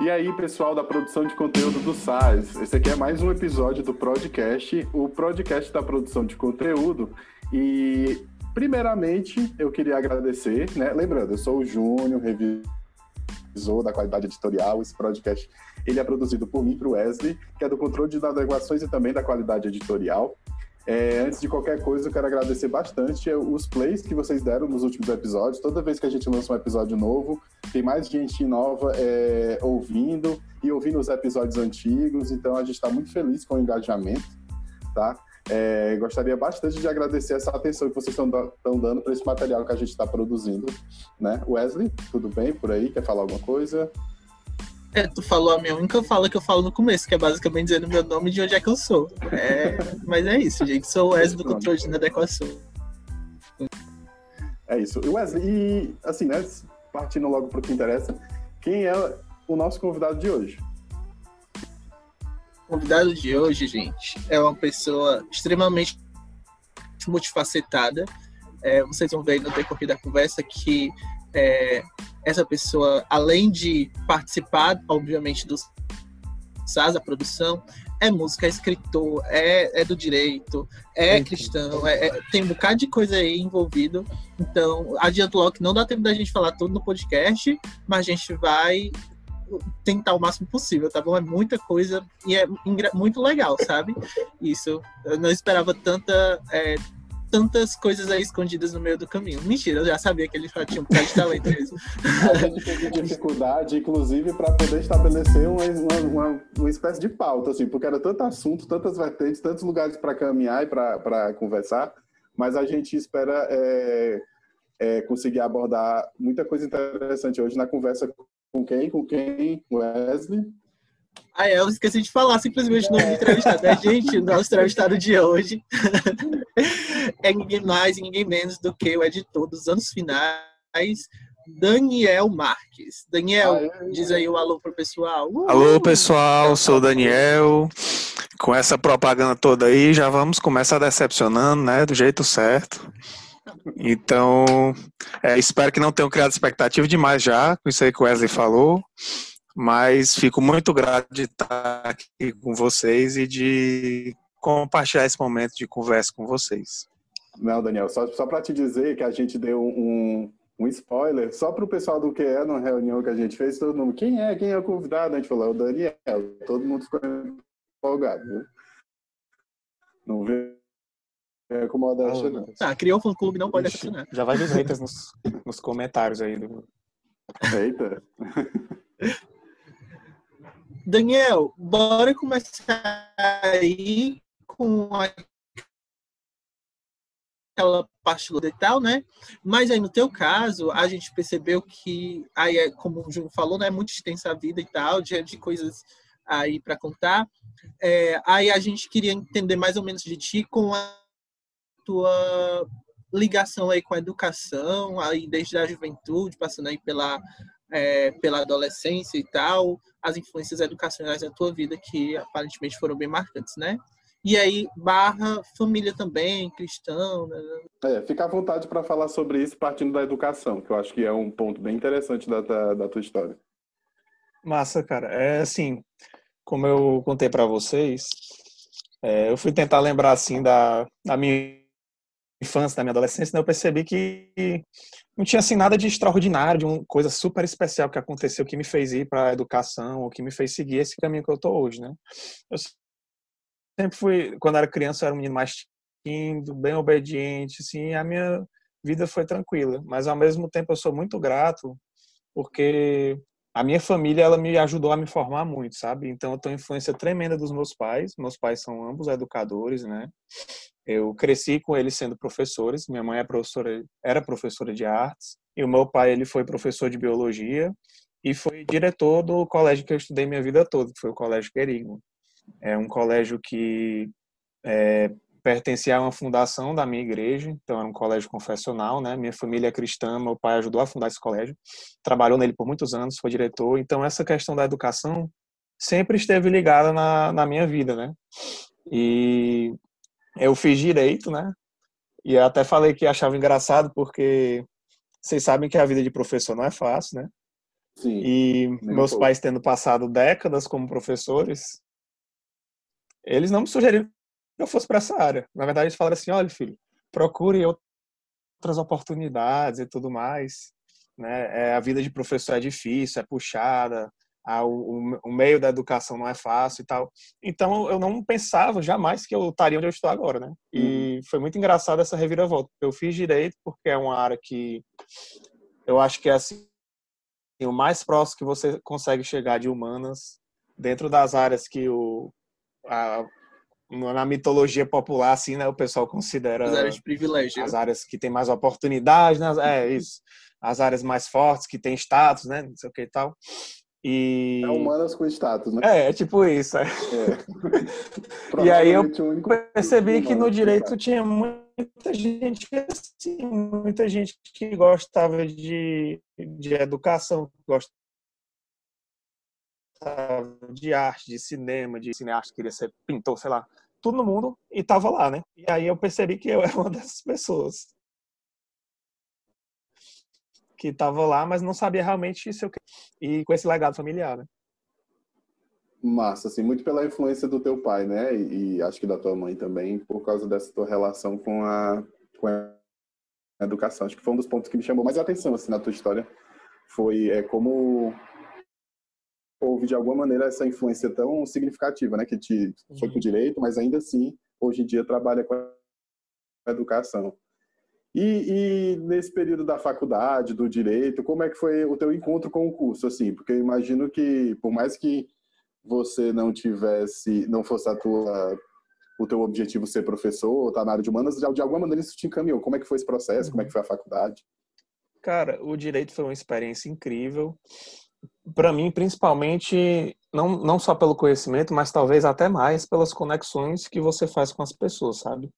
E aí, pessoal da produção de conteúdo do SAS, esse aqui é mais um episódio do podcast, o podcast da produção de conteúdo. E, primeiramente, eu queria agradecer, né? Lembrando, eu sou o Júnior, revisor da qualidade editorial. Esse podcast ele é produzido por mim, para o Wesley, que é do controle de navegações e também da qualidade editorial. É, antes de qualquer coisa, eu quero agradecer bastante os plays que vocês deram nos últimos episódios. Toda vez que a gente lança um episódio novo, tem mais gente nova é, ouvindo e ouvindo os episódios antigos. Então a gente está muito feliz com o engajamento, tá? É, gostaria bastante de agradecer essa atenção que vocês estão dando para esse material que a gente está produzindo, né? Wesley, tudo bem por aí? Quer falar alguma coisa? É, tu falou a minha única fala que eu falo no começo, que é basicamente dizendo meu nome e de onde é que eu sou. É, mas é isso, gente. Sou o Wesley do controle de inadequação. É isso. E Wesley, e assim, né? Partindo logo para o que interessa, quem é o nosso convidado de hoje? O convidado de hoje, gente, é uma pessoa extremamente multifacetada. É, vocês vão ver aí no decorrer da conversa que é, essa pessoa, além de participar, obviamente, do SAS, a produção, é música, é escritor, é, é do direito, é cristão, é, é, tem um bocado de coisa aí envolvido. Então, adianto logo que não dá tempo da gente falar tudo no podcast, mas a gente vai tentar o máximo possível, tá bom? É muita coisa e é muito legal, sabe? Isso. Eu não esperava tanta é, tantas coisas aí escondidas no meio do caminho. Mentira, eu já sabia que ele tinha um bocado de talento mesmo. A gente teve dificuldade, inclusive, para poder estabelecer uma, uma, uma, espécie de pauta, assim, porque era tanto assunto, tantas vertentes, tantos lugares para caminhar e para conversar, mas a gente espera é, é, conseguir abordar muita coisa interessante hoje na conversa com quem? Com quem? Wesley? Ah, é, eu esqueci de falar simplesmente o nome do entrevistado. É, gente, o nosso entrevistado de hoje é ninguém mais e ninguém menos do que o editor dos anos finais, Daniel Marques. Daniel, diz aí o alô pro pessoal. Uh! Alô, pessoal, sou o Daniel. Com essa propaganda toda aí, já vamos começar decepcionando, né? Do jeito certo. Então, é, espero que não tenham criado expectativa demais já, com isso aí que o Wesley falou. Mas fico muito grato de estar aqui com vocês e de compartilhar esse momento de conversa com vocês. Não, Daniel, só, só para te dizer que a gente deu um, um spoiler, só para o pessoal do QE, na reunião que a gente fez, todo mundo, quem é, quem é o convidado? A gente falou, é o Daniel. Todo mundo ficou empolgado, viu? Não vê é como a Dasha, não. Ah, criou um fã-clube, não pode assinar. Já vai ver haters nos, nos comentários aí. Do... Eita. Daniel, bora começar aí com aquela parte e tal, né? Mas aí no teu caso, a gente percebeu que aí é, como o Júnior falou, né, é muito extensa a vida e tal, de, de coisas aí para contar. É, aí a gente queria entender mais ou menos de ti com a tua ligação aí com a educação, aí desde a juventude, passando aí pela é, pela adolescência e tal, as influências educacionais da tua vida que aparentemente foram bem marcantes, né? E aí, barra família também, cristão. Né? É, fica à vontade para falar sobre isso partindo da educação, que eu acho que é um ponto bem interessante da, da, da tua história. Massa, cara. É assim, como eu contei para vocês, é, eu fui tentar lembrar assim da, da minha infância, da minha adolescência, né, eu percebi que não tinha assim nada de extraordinário, de uma coisa super especial que aconteceu que me fez ir para a educação ou que me fez seguir esse caminho que eu tô hoje, né? Eu sempre fui, quando era criança, eu era um menino mais tímido, bem obediente, assim, a minha vida foi tranquila, mas ao mesmo tempo eu sou muito grato porque a minha família ela me ajudou a me formar muito, sabe? Então eu tenho influência tremenda dos meus pais. Meus pais são ambos educadores, né? Eu cresci com eles sendo professores. Minha mãe é professora, era professora de artes e o meu pai ele foi professor de biologia e foi diretor do colégio que eu estudei minha vida toda, que foi o Colégio Querigma. É um colégio que é, pertencia a uma fundação da minha igreja, então era um colégio confessional, né? Minha família é cristã, meu pai ajudou a fundar esse colégio, trabalhou nele por muitos anos, foi diretor. Então essa questão da educação sempre esteve ligada na, na minha vida, né? E eu fiz direito, né? E até falei que achava engraçado porque vocês sabem que a vida de professor não é fácil, né? Sim, e meus um pais tendo passado décadas como professores, eles não me sugeriram que eu fosse para essa área. Na verdade, eles falaram assim: olha, filho, procure outras oportunidades e tudo mais. Né? É, a vida de professor é difícil, é puxada, a, o, o, meio da educação não é fácil e tal. Então eu não pensava jamais que eu estaria onde eu estou agora, né? E uhum. foi muito engraçado essa reviravolta. Eu fiz direito porque é uma área que eu acho que é assim o mais próximo que você consegue chegar de humanas dentro das áreas que o a, na mitologia popular, assim, né, o pessoal considera as áreas de privilégio. As áreas que tem mais oportunidades, né? É isso. As áreas mais fortes, que tem status, né? Não sei o que e tal. E... É humanas com status, né? É, é tipo isso. É. É. e aí eu percebi que no direito tinha muita gente assim, muita gente que gostava de, de educação, gostava de arte, de cinema, de cineasta, queria ser pintor, sei lá, tudo no mundo e tava lá, né? E aí eu percebi que eu era uma dessas pessoas que tava lá, mas não sabia realmente se eu e com esse legado familiar, né? Massa, assim, muito pela influência do teu pai, né? E, e, acho que da tua mãe também, por causa dessa tua relação com a, com a educação. Acho que foi um dos pontos que me chamou mais a atenção, assim, na tua história. Foi é, como houve de alguma maneira essa influência tão significativa, né, que te foi para o direito, mas ainda assim hoje em dia trabalha com a educação. E, e, nesse período da faculdade, do direito, como é que foi o teu encontro com o curso, assim? Porque eu imagino que, por mais que você não tivesse, não fosse a tua, o teu objetivo ser professor, estar tá na área de humanas, de alguma maneira isso te encaminhou. Como é que foi esse processo? Como é que foi a faculdade? Cara, o direito foi uma experiência incrível para mim, principalmente, não, não só pelo conhecimento, mas talvez até mais pelas conexões que você faz com as pessoas, sabe?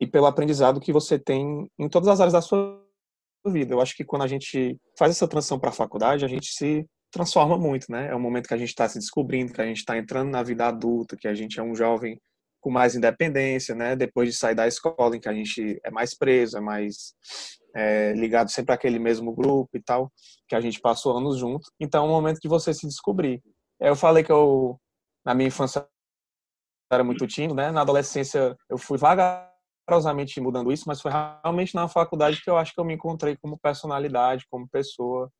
E pelo aprendizado que você tem em todas as áreas da sua vida. Eu acho que quando a gente faz essa transição para a faculdade, a gente se transforma muito, né? É um momento que a gente está se descobrindo, que a gente está entrando na vida adulta, que a gente é um jovem com mais independência, né? Depois de sair da escola, em que a gente é mais preso, é mais é, ligado sempre àquele mesmo grupo e tal, que a gente passou anos juntos. Então, é um momento de você se descobrir. Eu falei que eu, na minha infância, era muito tímido, né? Na adolescência, eu fui vagarosamente mudando isso, mas foi realmente na faculdade que eu acho que eu me encontrei como personalidade, como pessoa.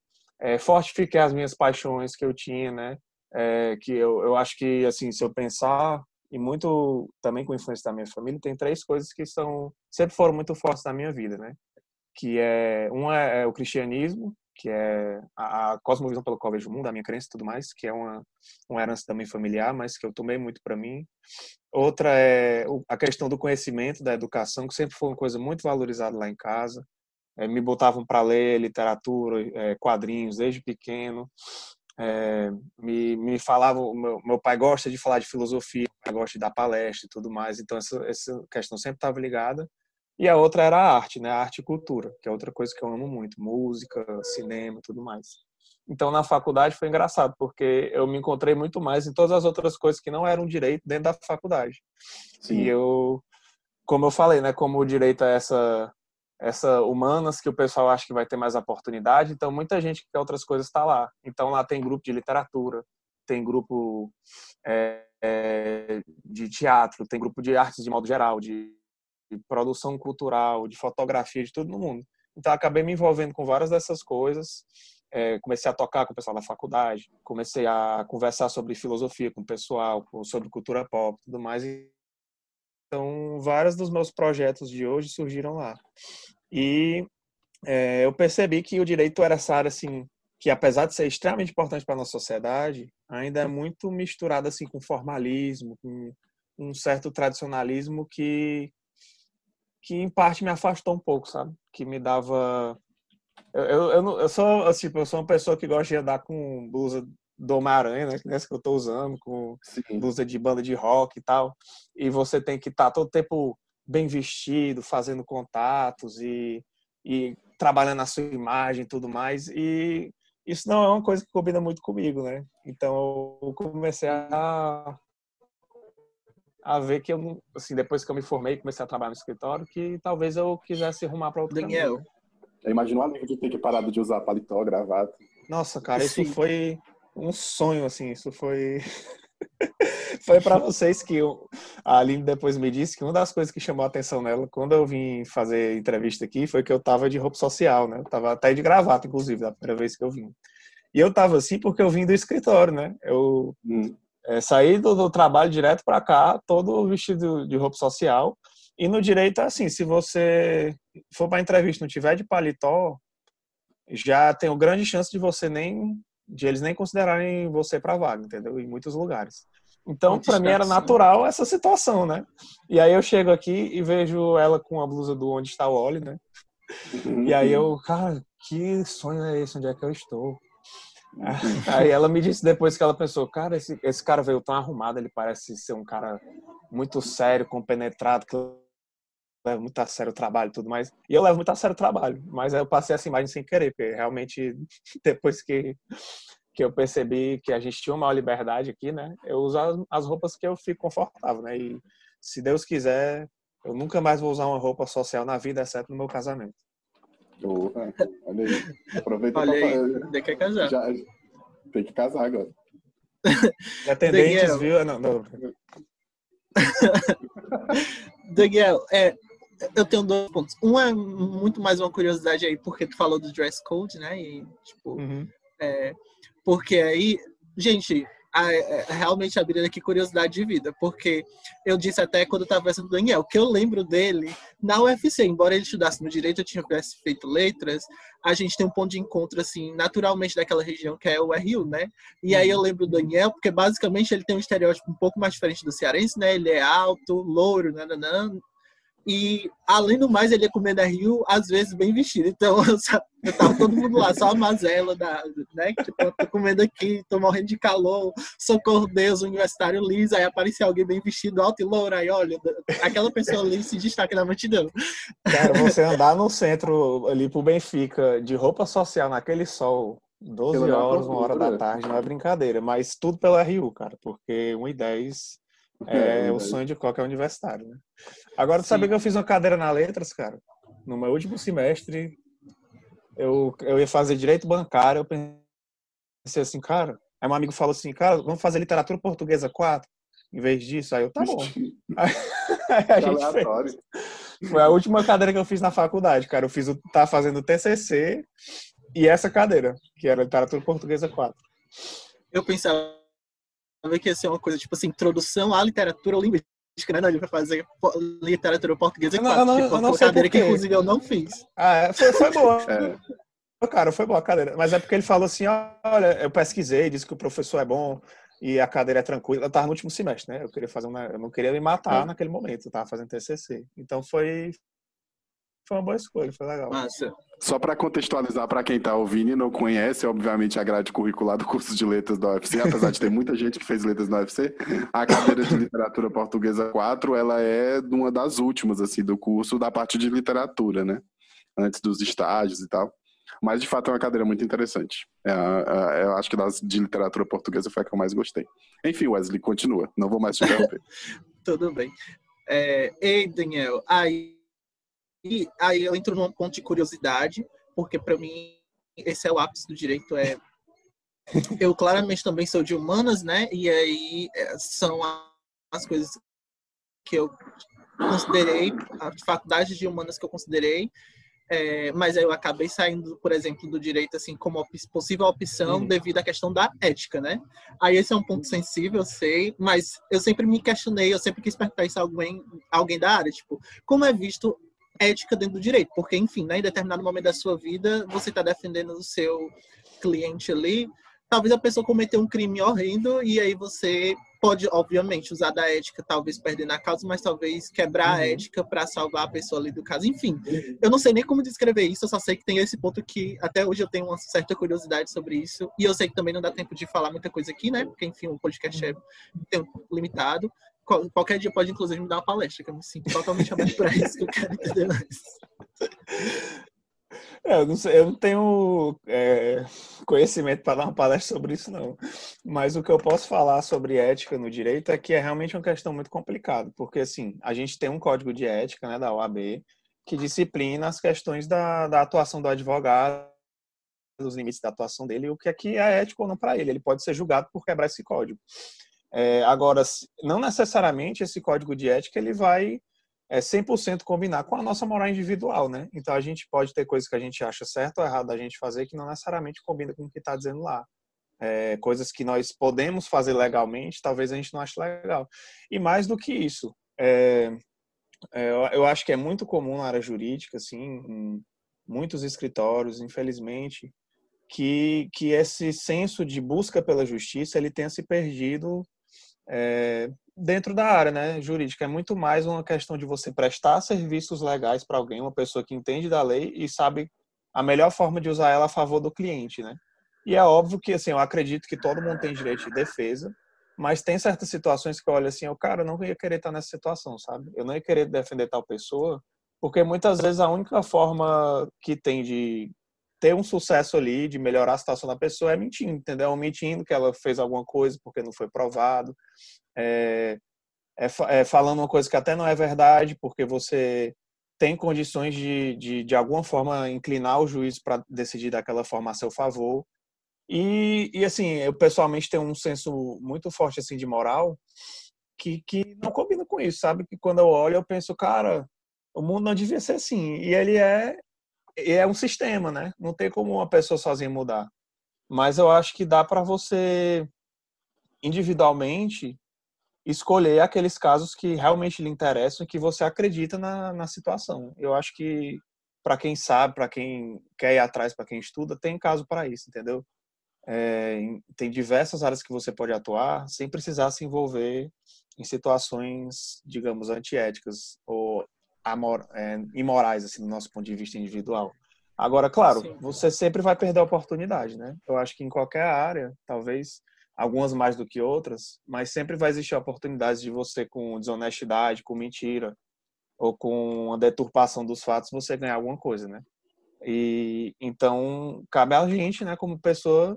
É, fortifiquei as minhas paixões que eu tinha, né? É, que eu, eu acho que, assim, se eu pensar e muito também com influência da minha família, tem três coisas que são sempre foram muito fortes na minha vida, né? Que é um é, o cristianismo, que é a, a cosmovisão pelo qual vejo o mundo, a minha crença e tudo mais, que é uma, uma herança também familiar, mas que eu tomei muito para mim. Outra é a questão do conhecimento, da educação, que sempre foi uma coisa muito valorizada lá em casa. É, me botavam para ler literatura, é, quadrinhos desde pequeno. É, me, me falavam, meu, meu pai gosta de falar de filosofia, gosta de dar palestra e tudo mais, então essa, essa questão sempre estava ligada. E a outra era a arte, né? A arte e cultura, que é outra coisa que eu amo muito, música, cinema, tudo mais. Então na faculdade foi engraçado, porque eu me encontrei muito mais em todas as outras coisas que não eram direito dentro da faculdade. Sim. E eu, como eu falei, né, como o direito é essa essa humanas que o pessoal acha que vai ter mais oportunidade, então muita gente que quer outras coisas está lá. Então lá tem grupo de literatura, tem grupo é, é, de teatro, tem grupo de artes de modo geral, de produção cultural, de fotografia, de tudo no mundo. Então, acabei me envolvendo com várias dessas coisas. É, comecei a tocar com o pessoal da faculdade, comecei a conversar sobre filosofia com o pessoal, sobre cultura pop, tudo mais. Então, vários dos meus projetos de hoje surgiram lá. E é, eu percebi que o direito era essa área assim que apesar de ser extremamente importante para a nossa sociedade, ainda é muito misturado assim com formalismo, com um certo tradicionalismo que que em parte me afastou um pouco, sabe? Que me dava. Eu, eu, eu, eu sou, tipo, eu sou uma pessoa que gosta de andar com blusa do Homem-Aranha, né? Que eu tô usando, com Sim. blusa de banda de rock e tal. E você tem que estar tá todo tempo bem vestido, fazendo contatos e, e trabalhando a sua imagem e tudo mais. E isso não é uma coisa que combina muito comigo, né? Então eu comecei a a ver que eu, assim, depois que eu me formei e comecei a trabalhar no escritório, que talvez eu quisesse arrumar para outro Daniel. caminho. Eu imagino a de ter que parar de usar paletó, gravata. Nossa, cara, isso Sim. foi um sonho, assim, isso foi. foi para vocês que eu... a Aline depois me disse que uma das coisas que chamou a atenção nela quando eu vim fazer entrevista aqui foi que eu tava de roupa social, né? Eu tava até de gravata, inclusive, da primeira vez que eu vim. E eu tava assim porque eu vim do escritório, né? Eu hum. É, saí do, do, trabalho direto para cá, todo vestido de roupa social. E no direito, assim, se você for para entrevista não tiver de paletó, já tem uma grande chance de você nem de eles nem considerarem você para vaga, entendeu? Em muitos lugares. Então, para mim era natural essa situação, né? E aí eu chego aqui e vejo ela com a blusa do Onde Está o Oli, né? E aí eu, cara, que sonho é esse? Onde é que eu estou? Aí ela me disse depois que ela pensou, cara, esse, esse cara veio tão arrumado, ele parece ser um cara muito sério, compenetrado, que leva muito a sério o trabalho e tudo mais. E eu levo muito a sério o trabalho, mas eu passei essa imagem sem querer, porque realmente depois que, que eu percebi que a gente tinha uma liberdade aqui, né, eu uso as, as roupas que eu fico confortável, né, e se Deus quiser, eu nunca mais vou usar uma roupa social na vida, exceto no meu casamento. Oh, olha aí. Aproveita olha aí, tem que casar. Já, tem que casar agora. Atendentes, viu? Não, não. Daniel, é, eu tenho dois pontos. Um é muito mais uma curiosidade aí, porque tu falou do dress code, né? E, tipo, uhum. é, porque aí, gente, a, realmente abrindo aqui curiosidade de vida, porque eu disse até quando eu estava conversando com o Daniel, que eu lembro dele na UFC, embora ele estudasse no direito, eu tivesse feito letras, a gente tem um ponto de encontro, assim, naturalmente daquela região que é o RU, né? E aí eu lembro do Daniel, porque basicamente ele tem um estereótipo um pouco mais diferente do cearense, né? Ele é alto, louro, nananã, e, além do mais, ele ia comer da Rio, às vezes, bem vestido. Então, eu, tava todo mundo lá, só a mazela, da, né? Tipo, eu tô comendo aqui, tô morrendo de calor, socorro Deus, universitário liso. Aí aparecia alguém bem vestido, alto e louro. Aí, olha, aquela pessoa ali se destaca na multidão. Cara, você andar no centro, ali pro Benfica, de roupa social, naquele sol, 12 horas, uma hora da tarde, não é brincadeira. Mas tudo pelo RU, cara, porque 1 e 10 é, é o sonho de qualquer universitário, né? Agora, tu sabia que eu fiz uma cadeira na letras, cara? No meu último semestre, eu, eu ia fazer direito bancário, eu pensei assim, cara. Aí um amigo falou assim, cara, vamos fazer literatura portuguesa 4 em vez disso. Aí eu, tá bom. Aí, a gente fez. Foi a última cadeira que eu fiz na faculdade, cara. Eu fiz o, tá fazendo TCC e essa cadeira, que era literatura portuguesa 4. Eu pensava que ia ser uma coisa tipo assim, introdução à literatura linguística, né? Não, ele vai fazer literatura portuguesa não, não, tipo, não, cadeira que inclusive eu não fiz. Ah, é, foi, foi boa. é. Cara, foi boa a cadeira. Mas é porque ele falou assim: olha, eu pesquisei, disse que o professor é bom e a cadeira é tranquila. Eu tava no último semestre, né? Eu queria fazer uma. Eu não queria me matar é. naquele momento, eu tava fazendo TCC. Então foi, foi uma boa escolha, foi legal. Massa. Só para contextualizar para quem está ouvindo e não conhece, obviamente, a grade curricular do curso de letras da UFC, apesar de ter muita gente que fez letras na UFC, a cadeira de literatura portuguesa 4, ela é uma das últimas, assim, do curso da parte de literatura, né? Antes dos estágios e tal. Mas, de fato, é uma cadeira muito interessante. É, é, eu acho que das de literatura portuguesa foi a que eu mais gostei. Enfim, Wesley, continua. Não vou mais te interromper. Tudo bem. É, ei, Daniel, aí e aí eu entro num ponto de curiosidade, porque para mim esse é o ápice do direito, é eu claramente também sou de humanas, né? E aí é, são as coisas que eu considerei, as faculdades de humanas que eu considerei, é, mas aí eu acabei saindo, por exemplo, do direito assim como op possível opção uhum. devido à questão da ética, né? Aí esse é um ponto sensível, eu sei, mas eu sempre me questionei, eu sempre quis perguntar isso a alguém, alguém da área, tipo, como é visto ética dentro do direito, porque, enfim, né, em determinado momento da sua vida, você está defendendo o seu cliente ali, talvez a pessoa cometeu um crime horrendo e aí você pode, obviamente, usar da ética, talvez perder na causa, mas talvez quebrar uhum. a ética para salvar a pessoa ali do caso. Enfim, eu não sei nem como descrever isso, eu só sei que tem esse ponto que até hoje eu tenho uma certa curiosidade sobre isso. E eu sei que também não dá tempo de falar muita coisa aqui, né? Porque, enfim, o podcast é tempo limitado qualquer dia pode, inclusive, me dar uma palestra, que eu me sinto totalmente aberto para isso, que eu quero entender mais. É, eu, não sei, eu não tenho é, conhecimento para dar uma palestra sobre isso, não. Mas o que eu posso falar sobre ética no direito é que é realmente uma questão muito complicada, porque, assim, a gente tem um código de ética né, da OAB que disciplina as questões da, da atuação do advogado os limites da atuação dele o que é que é ético ou não para ele. Ele pode ser julgado por quebrar esse código. É, agora, não necessariamente esse código de ética ele vai é, 100% combinar com a nossa moral individual, né? Então a gente pode ter coisas que a gente acha certo ou errado a gente fazer que não necessariamente combina com o que está dizendo lá. É, coisas que nós podemos fazer legalmente, talvez a gente não ache legal. E mais do que isso, é, é, eu acho que é muito comum na área jurídica, assim, em muitos escritórios, infelizmente, que, que esse senso de busca pela justiça ele tenha se perdido é, dentro da área né, jurídica. É muito mais uma questão de você prestar serviços legais para alguém, uma pessoa que entende da lei e sabe a melhor forma de usar ela a favor do cliente, né? E é óbvio que, assim, eu acredito que todo mundo tem direito de defesa, mas tem certas situações que eu olho assim, eu, cara, não ia querer estar nessa situação, sabe? Eu não ia querer defender tal pessoa, porque muitas vezes a única forma que tem de ter um sucesso ali, de melhorar a situação da pessoa é mentindo, entendeu? Mentindo que ela fez alguma coisa porque não foi provado, é, é, é, falando uma coisa que até não é verdade, porque você tem condições de, de, de alguma forma, inclinar o juiz para decidir daquela forma a seu favor. E, e, assim, eu pessoalmente tenho um senso muito forte assim de moral que, que não combina com isso, sabe? Que quando eu olho, eu penso, cara, o mundo não devia ser assim. E ele é, é um sistema, né? Não tem como uma pessoa sozinha mudar. Mas eu acho que dá para você individualmente escolher aqueles casos que realmente lhe interessam e que você acredita na, na situação. Eu acho que para quem sabe, para quem quer ir atrás, para quem estuda, tem caso para isso, entendeu? É, tem diversas áreas que você pode atuar sem precisar se envolver em situações, digamos, antiéticas ou amor, é, imorais, assim, do nosso ponto de vista individual. Agora, claro, Sim. você sempre vai perder a oportunidade, né? Eu acho que em qualquer área, talvez algumas mais do que outras, mas sempre vai existir a oportunidade de você, com desonestidade, com mentira, ou com a deturpação dos fatos, você ganhar alguma coisa, né? E então cabe a gente, né, como pessoa,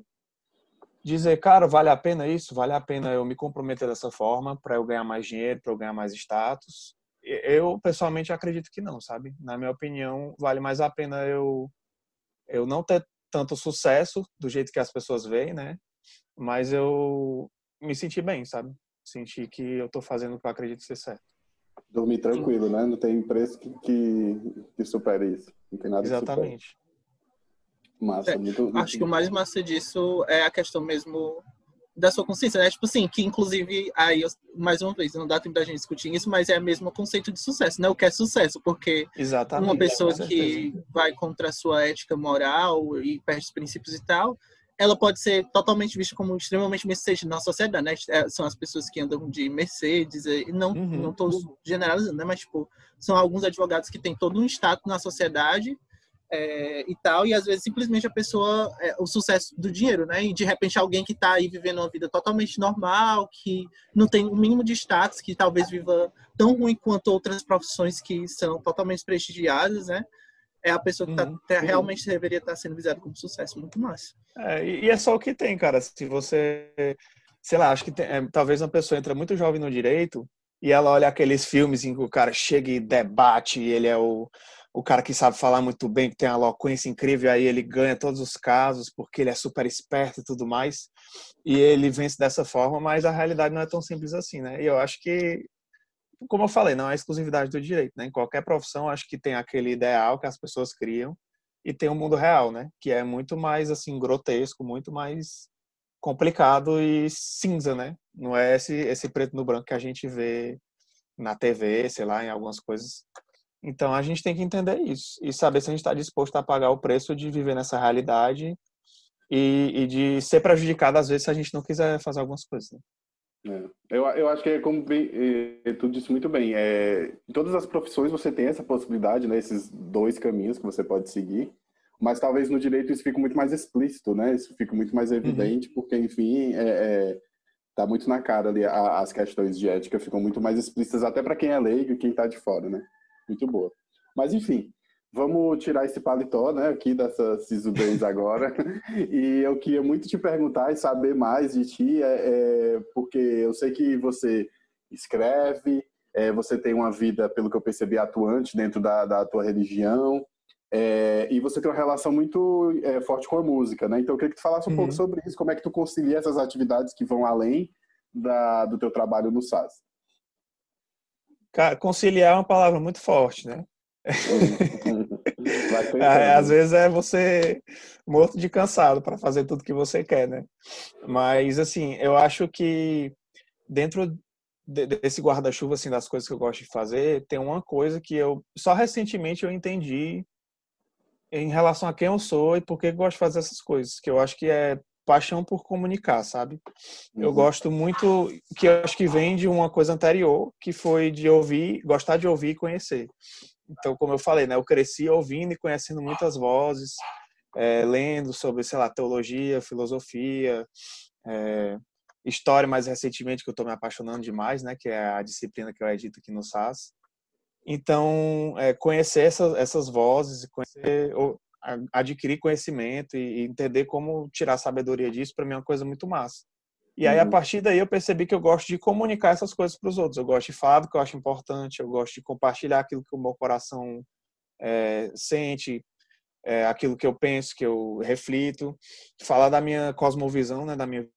dizer, cara, vale a pena isso? Vale a pena eu me comprometer dessa forma para eu ganhar mais dinheiro, para eu ganhar mais status? Eu pessoalmente acredito que não, sabe? Na minha opinião, vale mais a pena eu eu não ter tanto sucesso do jeito que as pessoas veem, né? Mas eu me senti bem, sabe? Senti que eu tô fazendo o que eu acredito ser certo. Dormir tranquilo, né? Não tem preço que, que, que supere isso. Não tem nada Exatamente. Massa, é, muito, muito acho que o mais massa disso é a questão mesmo da sua consciência, né? Tipo assim, que inclusive, aí, mais uma vez, não dá tempo da gente discutir isso, mas é o mesmo conceito de sucesso, né? O que é sucesso, porque Exatamente, uma pessoa que vai contra a sua ética moral e perde os princípios e tal, ela pode ser totalmente vista como extremamente Mercedes na sociedade, né? É, são as pessoas que andam de Mercedes, e não uhum. não estou generalizando, né? Mas tipo, são alguns advogados que têm todo um status na sociedade é, e tal, e às vezes simplesmente a pessoa, é, o sucesso do dinheiro, né? E de repente alguém que está aí vivendo uma vida totalmente normal, que não tem o mínimo de status, que talvez viva tão ruim quanto outras profissões que são totalmente prestigiadas, né? é a pessoa que tá, uhum. realmente deveria estar sendo visada como sucesso, muito mais. É, e é só o que tem, cara. Se você, sei lá, acho que tem, é, talvez uma pessoa entra muito jovem no direito e ela olha aqueles filmes em que o cara chega e debate, e ele é o, o cara que sabe falar muito bem, que tem uma eloquência incrível, aí ele ganha todos os casos porque ele é super esperto e tudo mais, e ele vence dessa forma, mas a realidade não é tão simples assim, né? E eu acho que como eu falei, não é exclusividade do direito, né? Em qualquer profissão, acho que tem aquele ideal que as pessoas criam e tem o um mundo real, né? Que é muito mais assim grotesco, muito mais complicado e cinza, né? Não é esse esse preto no branco que a gente vê na TV, sei lá, em algumas coisas. Então a gente tem que entender isso e saber se a gente está disposto a pagar o preço de viver nessa realidade e, e, de ser prejudicado às vezes se a gente não quiser fazer algumas coisas. Né? É. Eu, eu acho que é como é, tu disse muito bem, é, em todas as profissões você tem essa possibilidade, né, esses dois caminhos que você pode seguir, mas talvez no direito isso fique muito mais explícito, né, isso fica muito mais evidente, uhum. porque, enfim, é, é, tá muito na cara ali, a, as questões de ética ficam muito mais explícitas até para quem é leigo e quem está de fora, né, muito boa. Mas, enfim, Vamos tirar esse paletó, né, aqui dessa Sisubens agora. e eu queria muito te perguntar e saber mais de ti, é, é porque eu sei que você escreve, é, você tem uma vida, pelo que eu percebi, atuante dentro da, da tua religião. É, e você tem uma relação muito é, forte com a música, né? Então eu queria que tu falasse um uhum. pouco sobre isso, como é que tu concilia essas atividades que vão além da, do teu trabalho no SAS. Conciliar é uma palavra muito forte, né? Às vezes é você morto de cansado para fazer tudo que você quer, né? Mas assim, eu acho que dentro desse guarda-chuva assim das coisas que eu gosto de fazer, tem uma coisa que eu só recentemente eu entendi em relação a quem eu sou e por que eu gosto de fazer essas coisas, que eu acho que é paixão por comunicar, sabe? Eu uhum. gosto muito, que eu acho que vem de uma coisa anterior, que foi de ouvir, gostar de ouvir e conhecer. Então, como eu falei, né, eu cresci ouvindo e conhecendo muitas vozes, é, lendo sobre, sei lá, teologia, filosofia, é, história mais recentemente que eu estou me apaixonando demais, né, que é a disciplina que eu edito aqui no SAS. Então, é, conhecer essas, essas vozes, conhecer, ou, adquirir conhecimento e, entender como tirar sabedoria disso, para mim é uma coisa muito massa. E aí, a uhum. partir daí, eu percebi que eu gosto de comunicar essas coisas para os outros. Eu gosto de falar do que eu acho importante, eu gosto de compartilhar aquilo que o meu coração é, sente, é, aquilo que eu penso, que eu reflito, falar da minha cosmovisão, né, da minha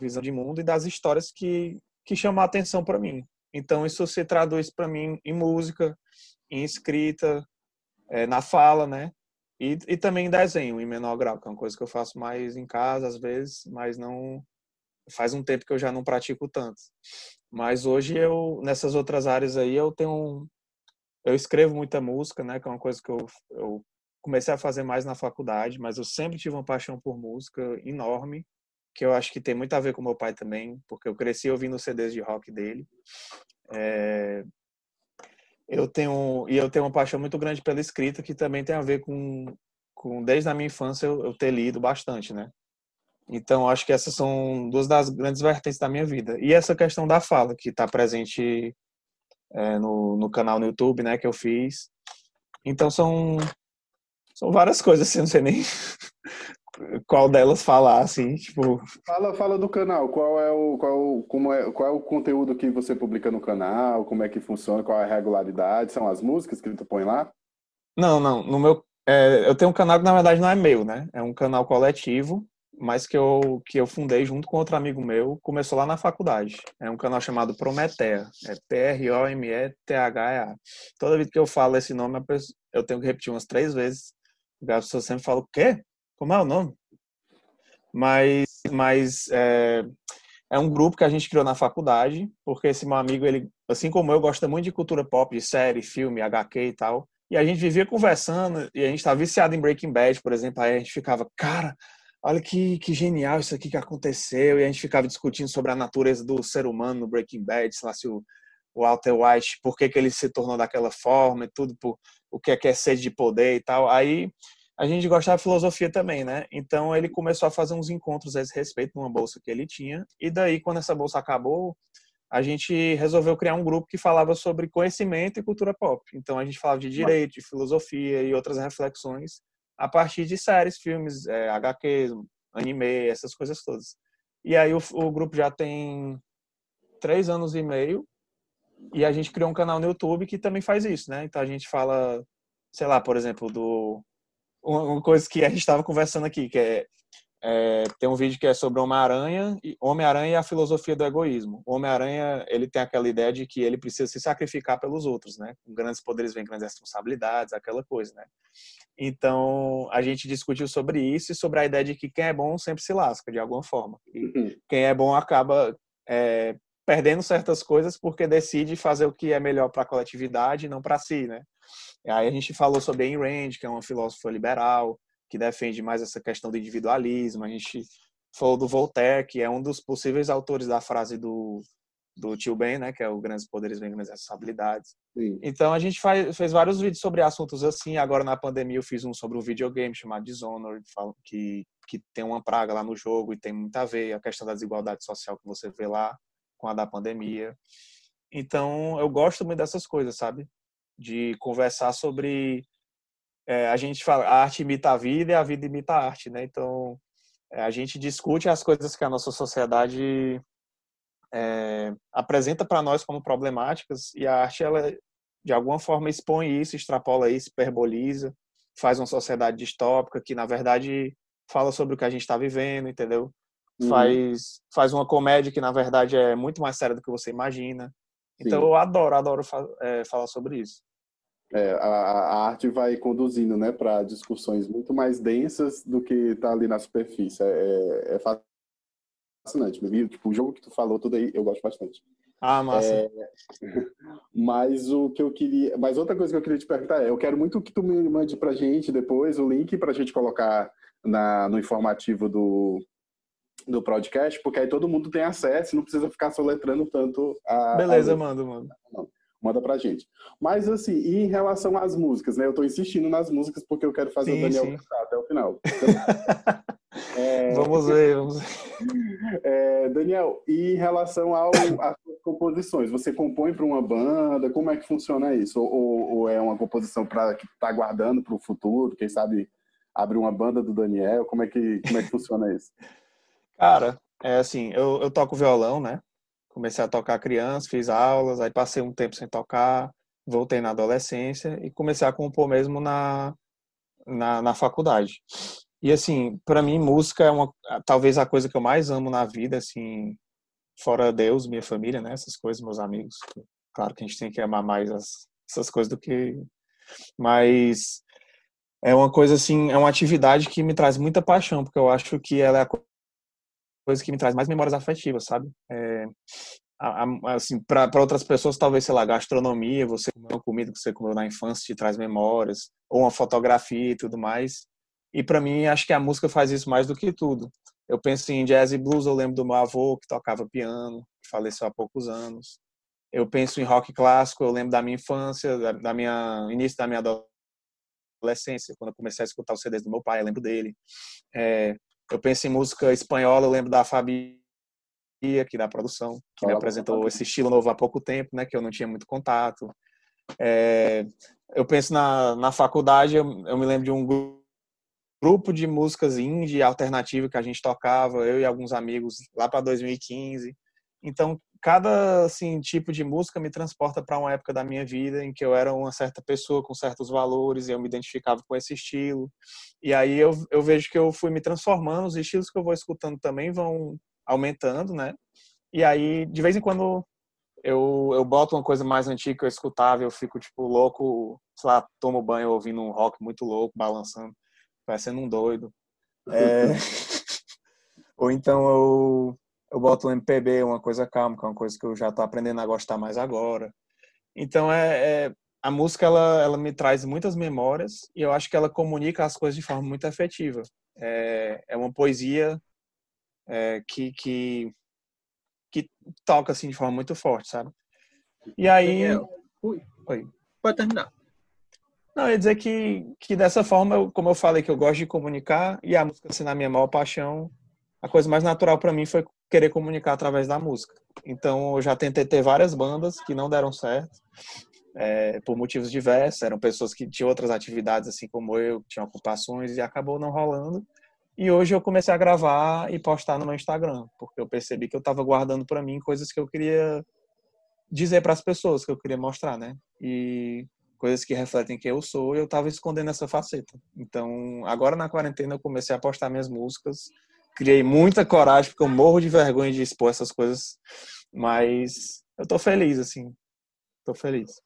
visão de mundo e das histórias que, que chamam a atenção para mim. Então, isso se traduz para mim em música, em escrita, é, na fala, né? E, e também desenho, em menor grau, que é uma coisa que eu faço mais em casa, às vezes, mas não. Faz um tempo que eu já não pratico tanto. Mas hoje eu, nessas outras áreas aí, eu tenho. Eu escrevo muita música, né? Que é uma coisa que eu, eu comecei a fazer mais na faculdade, mas eu sempre tive uma paixão por música enorme que eu acho que tem muito a ver com meu pai também, porque eu cresci ouvindo CDs de rock dele. É, eu tenho e eu tenho uma paixão muito grande pela escrita que também tem a ver com, com desde a minha infância eu, eu ter lido bastante, né? Então acho que essas são duas das grandes vertentes da minha vida e essa questão da fala que está presente é, no, no canal no YouTube, né, que eu fiz. Então são são várias coisas, assim, não sei nem qual delas falar, assim, tipo. Fala, fala do canal. Qual é o qual como é qual é o conteúdo que você publica no canal? Como é que funciona? Qual é a regularidade? São as músicas que tu põe lá? Não, não. No meu é, eu tenho um canal que na verdade não é meu, né? É um canal coletivo, mas que eu que eu fundei junto com outro amigo meu. Começou lá na faculdade. É um canal chamado Prometea. É P R O M E T H E A. Toda vez que eu falo esse nome, eu tenho que repetir umas três vezes. As pessoas sempre falam, o quê? Como é o nome? Mas, mas é, é um grupo que a gente criou na faculdade, porque esse meu amigo, ele, assim como eu, gosta muito de cultura pop, de série, filme, HQ e tal. E a gente vivia conversando, e a gente estava viciado em Breaking Bad, por exemplo. Aí a gente ficava, cara, olha que, que genial isso aqui que aconteceu. E a gente ficava discutindo sobre a natureza do ser humano no Breaking Bad, sei lá, se o, o Walter White, por que, que ele se tornou daquela forma e tudo, por, o que é que é sede de poder e tal. Aí a gente gostava de filosofia também, né? Então ele começou a fazer uns encontros a esse respeito numa bolsa que ele tinha. E daí, quando essa bolsa acabou, a gente resolveu criar um grupo que falava sobre conhecimento e cultura pop. Então a gente falava de direito, de filosofia e outras reflexões a partir de séries, filmes, é, HQs, anime, essas coisas todas. E aí o, o grupo já tem três anos e meio e a gente criou um canal no YouTube que também faz isso, né? Então a gente fala, sei lá, por exemplo, do uma coisa que a gente estava conversando aqui, que é, é, tem um vídeo que é sobre Homem-Aranha e Homem-Aranha e a filosofia do egoísmo. O Homem-Aranha, ele tem aquela ideia de que ele precisa se sacrificar pelos outros, né? Com grandes poderes vem grandes responsabilidades, aquela coisa, né? Então, a gente discutiu sobre isso e sobre a ideia de que quem é bom sempre se lasca, de alguma forma. E uhum. quem é bom acaba é, perdendo certas coisas porque decide fazer o que é melhor para a coletividade e não para si, né? Aí a gente falou sobre Ayn Rand, que é uma filósofa liberal, que defende mais essa questão do individualismo. A gente falou do Voltaire, que é um dos possíveis autores da frase do, do tio Ben, né, que é o grandes poderes vem grandes responsabilidades. Sim. Então a gente faz, fez vários vídeos sobre assuntos assim. Agora na pandemia eu fiz um sobre um videogame chamado Dishonored, que que tem uma praga lá no jogo e tem muito a ver a questão da desigualdade social que você vê lá com a da pandemia. Então eu gosto muito dessas coisas, sabe? De conversar sobre é, a gente fala a arte imita a vida e a vida imita a arte, né? Então é, a gente discute as coisas que a nossa sociedade é, apresenta para nós como problemáticas e a arte ela de alguma forma expõe isso, extrapola isso, hiperboliza, faz uma sociedade distópica que, na verdade, fala sobre o que a gente está vivendo, entendeu? Uhum. Faz, faz uma comédia que, na verdade, é muito mais séria do que você imagina. Então, Sim. eu adoro, adoro é, falar sobre isso. É, a, a, arte vai conduzindo né, para discussões muito mais densas do que está ali na superfície. É, é, fascinante. Tipo, o jogo que tu falou, tudo aí, eu gosto bastante. Ah, massa. É... Mas o que eu queria. Mas outra coisa que eu queria te perguntar é: eu quero muito que tu me mande pra gente depois o link pra gente colocar na, no informativo do, do podcast, porque aí todo mundo tem acesso e não precisa ficar soletrando tanto a. Beleza, a... manda, manda. Manda pra gente. Mas assim, e em relação às músicas, né? Eu tô insistindo nas músicas porque eu quero fazer sim, o Daniel cantar até o final. é... Vamos ver, vamos ver. É, Daniel, e em relação ao, às composições, você compõe para uma banda? Como é que funciona isso? Ou, ou é uma composição para que tá guardando para o futuro? Quem sabe abrir uma banda do Daniel? Como é que, como é que funciona isso? Cara, é assim, eu, eu toco violão, né? Comecei a tocar criança, fiz aulas, aí passei um tempo sem tocar, voltei na adolescência e comecei a compor mesmo na, na, na faculdade. E assim, para mim música é uma talvez a coisa que eu mais amo na vida, assim, fora Deus, minha família, né, essas coisas, meus amigos. Claro que a gente tem que amar mais as, essas coisas do que mas é uma coisa assim, é uma atividade que me traz muita paixão, porque eu acho que ela é a coisa que me traz mais memórias afetivas, sabe? É, assim, para outras pessoas, talvez, sei lá, gastronomia, você comeu uma comida que você comeu na infância te traz memórias, ou uma fotografia e tudo mais. E para mim, acho que a música faz isso mais do que tudo. Eu penso em jazz e blues, eu lembro do meu avô que tocava piano, que faleceu há poucos anos. Eu penso em rock clássico, eu lembro da minha infância, da minha início da minha adolescência, quando eu comecei a escutar os CDs do meu pai, eu lembro dele. É, eu penso em música espanhola, eu lembro da Fabi aqui da produção, que me apresentou esse estilo novo há pouco tempo, né, que eu não tinha muito contato. É, eu penso na, na faculdade, eu, eu me lembro de um grupo de músicas indie alternativa que a gente tocava, eu e alguns amigos, lá para 2015. Então, cada assim, tipo de música me transporta para uma época da minha vida em que eu era uma certa pessoa com certos valores e eu me identificava com esse estilo. E aí eu, eu vejo que eu fui me transformando, os estilos que eu vou escutando também vão aumentando, né? E aí, de vez em quando, eu, eu boto uma coisa mais antiga que eu escutava, eu fico, tipo, louco, sei lá, tomo banho ouvindo um rock muito louco, balançando, parecendo um doido. É... Ou então eu eu boto o MPB, uma coisa calma, que é uma coisa que eu já estou aprendendo a gostar mais agora. Então, é, é, a música, ela, ela me traz muitas memórias e eu acho que ela comunica as coisas de forma muito efetiva. É, é uma poesia é, que, que, que toca, assim, de forma muito forte, sabe? E aí... Ui. Oi. Pode terminar. Não, eu ia dizer que, que dessa forma, eu, como eu falei, que eu gosto de comunicar e a música sendo a minha maior paixão, a coisa mais natural para mim foi querer comunicar através da música. Então, eu já tentei ter várias bandas que não deram certo, é, por motivos diversos. Eram pessoas que tinham outras atividades, assim como eu, tinham ocupações, e acabou não rolando. E hoje eu comecei a gravar e postar no meu Instagram, porque eu percebi que eu estava guardando para mim coisas que eu queria dizer para as pessoas, que eu queria mostrar, né? E coisas que refletem quem eu sou, e eu estava escondendo essa faceta. Então, agora na quarentena eu comecei a postar minhas músicas criei muita coragem, porque eu morro de vergonha de expor essas coisas. Mas eu tô feliz, assim. Tô feliz.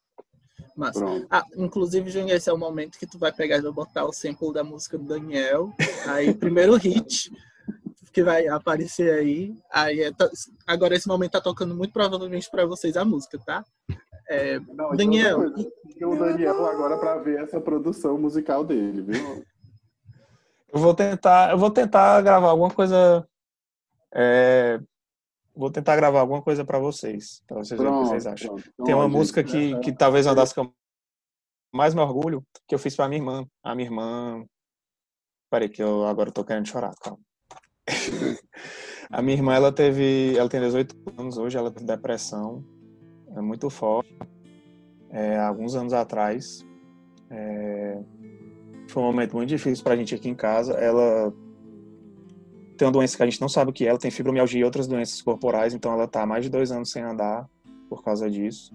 Mas, ah, inclusive, Júnior, esse é o momento que tu vai pegar e vai botar o sample da música do Daniel. Aí, primeiro hit que vai aparecer aí. aí é, agora, esse momento tá tocando muito provavelmente para vocês a música, tá? É, Não, então Daniel. o Daniel agora para ver essa produção musical dele, viu? Eu vou tentar, eu vou tentar gravar alguma coisa. É, vou tentar gravar alguma coisa para vocês, para vocês verem o que vocês acham. Pronto. Tem uma música que, que talvez uma das que eu mais me orgulho, que eu fiz para minha irmã. A minha irmã. Peraí, que eu agora tô querendo chorar, calma. a minha irmã, ela teve. Ela tem 18 anos hoje, ela tem depressão. É muito forte. É, alguns anos atrás. É, foi um momento muito difícil para a gente aqui em casa. Ela tem uma doença que a gente não sabe o que é, ela tem fibromialgia e outras doenças corporais, então ela está há mais de dois anos sem andar por causa disso.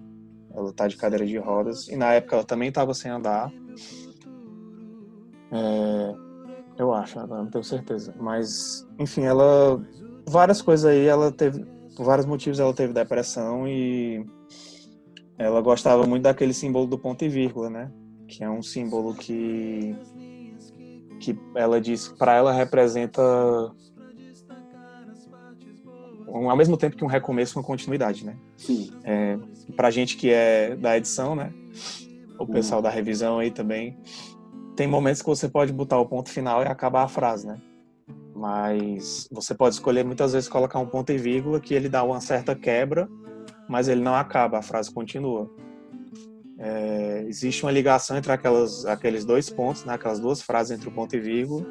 Ela está de cadeira de rodas e na época ela também estava sem andar. É, eu acho, não tenho certeza. Mas, enfim, ela. Várias coisas aí, ela teve. Por vários motivos ela teve depressão e ela gostava muito daquele símbolo do ponto e vírgula, né? Que é um símbolo que que ela diz para ela representa um, ao mesmo tempo que um recomeço, uma continuidade, né? Sim. É, pra gente que é da edição, né? O pessoal Uhum. da revisão aí também. Tem momentos que você pode botar o ponto final e acabar a frase, né? Mas você pode escolher muitas vezes colocar um ponto e vírgula que ele dá uma certa quebra, mas ele não acaba, a frase continua. É, existe uma ligação entre aquelas, aqueles dois pontos, né? aquelas duas frases entre o ponto e vírgula,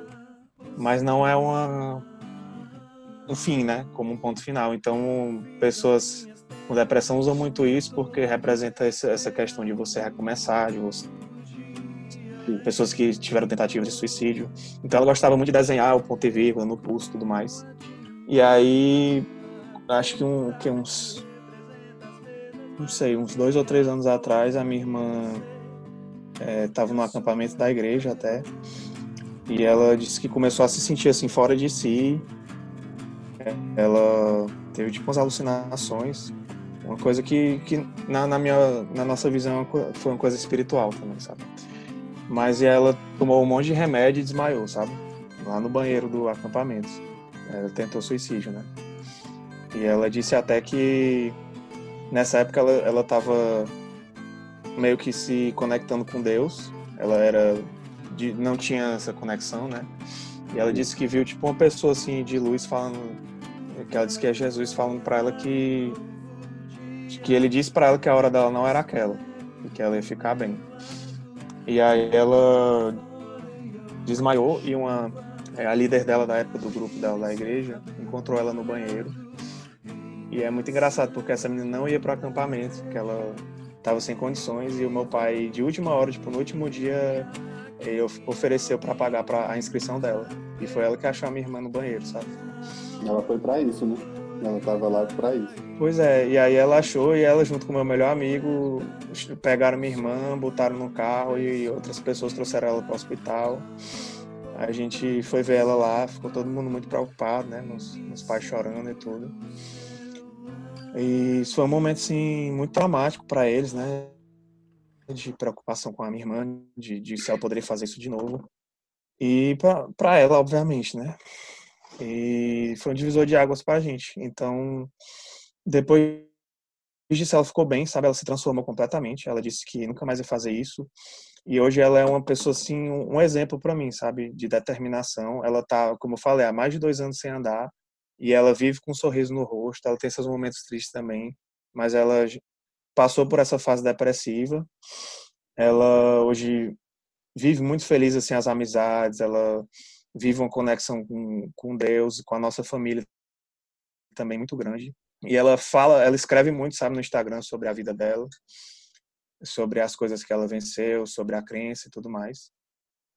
mas não é uma, um fim, né? Como um ponto final. Então, pessoas com depressão usam muito isso porque representa essa, questão de você recomeçar, de você pessoas que tiveram tentativas de suicídio. Então ela gostava muito de desenhar o ponto e vírgula no pulso e tudo mais. E aí, acho que, um, que uns, não sei, uns dois ou três anos atrás, a minha irmã estava no acampamento da igreja até, e ela disse que começou a se sentir assim fora de si. Ela teve tipo umas alucinações, uma coisa que, que na, na minha, na nossa visão foi uma coisa espiritual também, sabe? Mas ela tomou um monte de remédio e desmaiou, sabe? Lá no banheiro do acampamento. Ela tentou suicídio, né? E ela disse até que nessa época ela, ela tava meio que se conectando com Deus. Ela era. De, não tinha essa conexão, né? E ela disse que viu tipo uma pessoa assim de luz falando. Que ela disse que é Jesus falando para ela que. Que ele disse para ela que a hora dela não era aquela. E que ela ia ficar bem. E aí ela desmaiou e uma a líder dela da época do grupo dela da igreja encontrou ela no banheiro. E é muito engraçado porque essa menina não ia para o acampamento, porque ela estava sem condições e o meu pai de última hora, tipo no último dia, ele ofereceu para pagar para a inscrição dela. E foi ela que achou a minha irmã no banheiro, sabe? Ela foi para isso, né? Ela tava lá para isso. Pois é, e aí ela achou e ela junto com o meu melhor amigo pegaram minha irmã, botaram no carro e outras pessoas trouxeram ela para o hospital. A gente foi ver ela lá, ficou todo mundo muito preocupado, né? Meus, meus pais chorando e tudo. E isso foi um momento, assim, muito traumático para eles, né? De preocupação com a minha irmã, de, de se ela poderia fazer isso de novo. E para ela, obviamente, né? E foi um divisor de águas pra gente. Então, depois disso, ela ficou bem, sabe? Ela se transformou completamente. Ela disse que nunca mais ia fazer isso. E hoje ela é uma pessoa, assim, um exemplo para mim, sabe? De determinação. Ela tá, como eu falei, há mais de dois anos sem andar. E ela vive com um sorriso no rosto. Ela tem seus momentos tristes também. Mas ela passou por essa fase depressiva. Ela hoje vive muito feliz, assim, as amizades. Ela vive uma conexão com, com Deus, com a nossa família também muito grande. E ela fala, ela escreve muito, sabe, no Instagram sobre a vida dela, sobre as coisas que ela venceu, sobre a crença e tudo mais.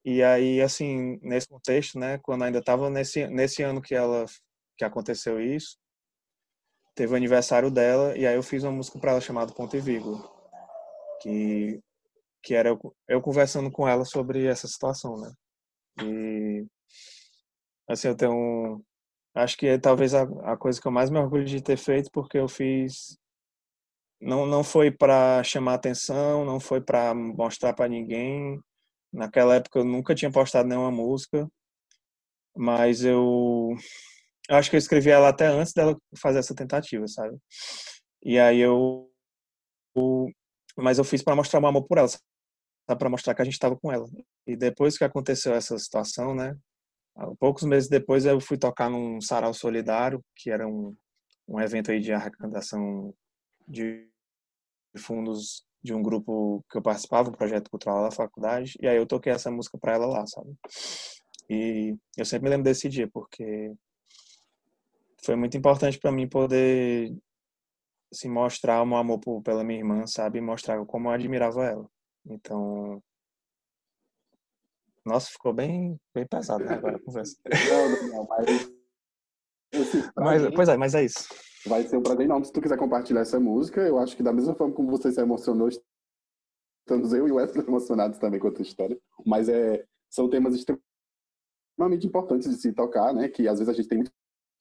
E aí, assim, nesse contexto, né, quando ainda estava nesse nesse ano que ela que aconteceu isso, teve o aniversário dela e aí eu fiz uma música para ela chamada Ponto e Vírgula, que que era eu, eu conversando com ela sobre essa situação, né? E assim, eu tenho acho que é talvez a, a coisa que eu mais me orgulho de ter feito porque eu fiz não não foi para chamar atenção, não foi para mostrar para ninguém. Naquela época eu nunca tinha postado nenhuma música, mas eu acho que eu escrevi ela até antes dela fazer essa tentativa, sabe? E aí eu, eu mas eu fiz para mostrar o amor por ela, para mostrar que a gente estava com ela. E depois que aconteceu essa situação, né? Poucos meses depois eu fui tocar num sarau solidário, que era um, um evento aí de arrecadação de fundos de um grupo que eu participava, um projeto cultural da faculdade, e aí eu toquei essa música para ela lá, sabe? E eu sempre me lembro desse dia, porque foi muito importante para mim poder se mostrar o meu amor por, pela minha irmã, sabe? Mostrar como eu admirava ela. Então, nossa, ficou bem, bem pesado né, agora a conversa. Não, não, não, mas... Assim, mas mim, pois é, mas é isso. Vai ser um prazer enorme se tu quiser compartilhar essa música. Eu acho que da mesma forma como você se emocionou, estamos eu e o Wesley emocionados também com a tua história. Mas é, são temas extremamente importantes de se tocar, né? Que às vezes a gente tem muito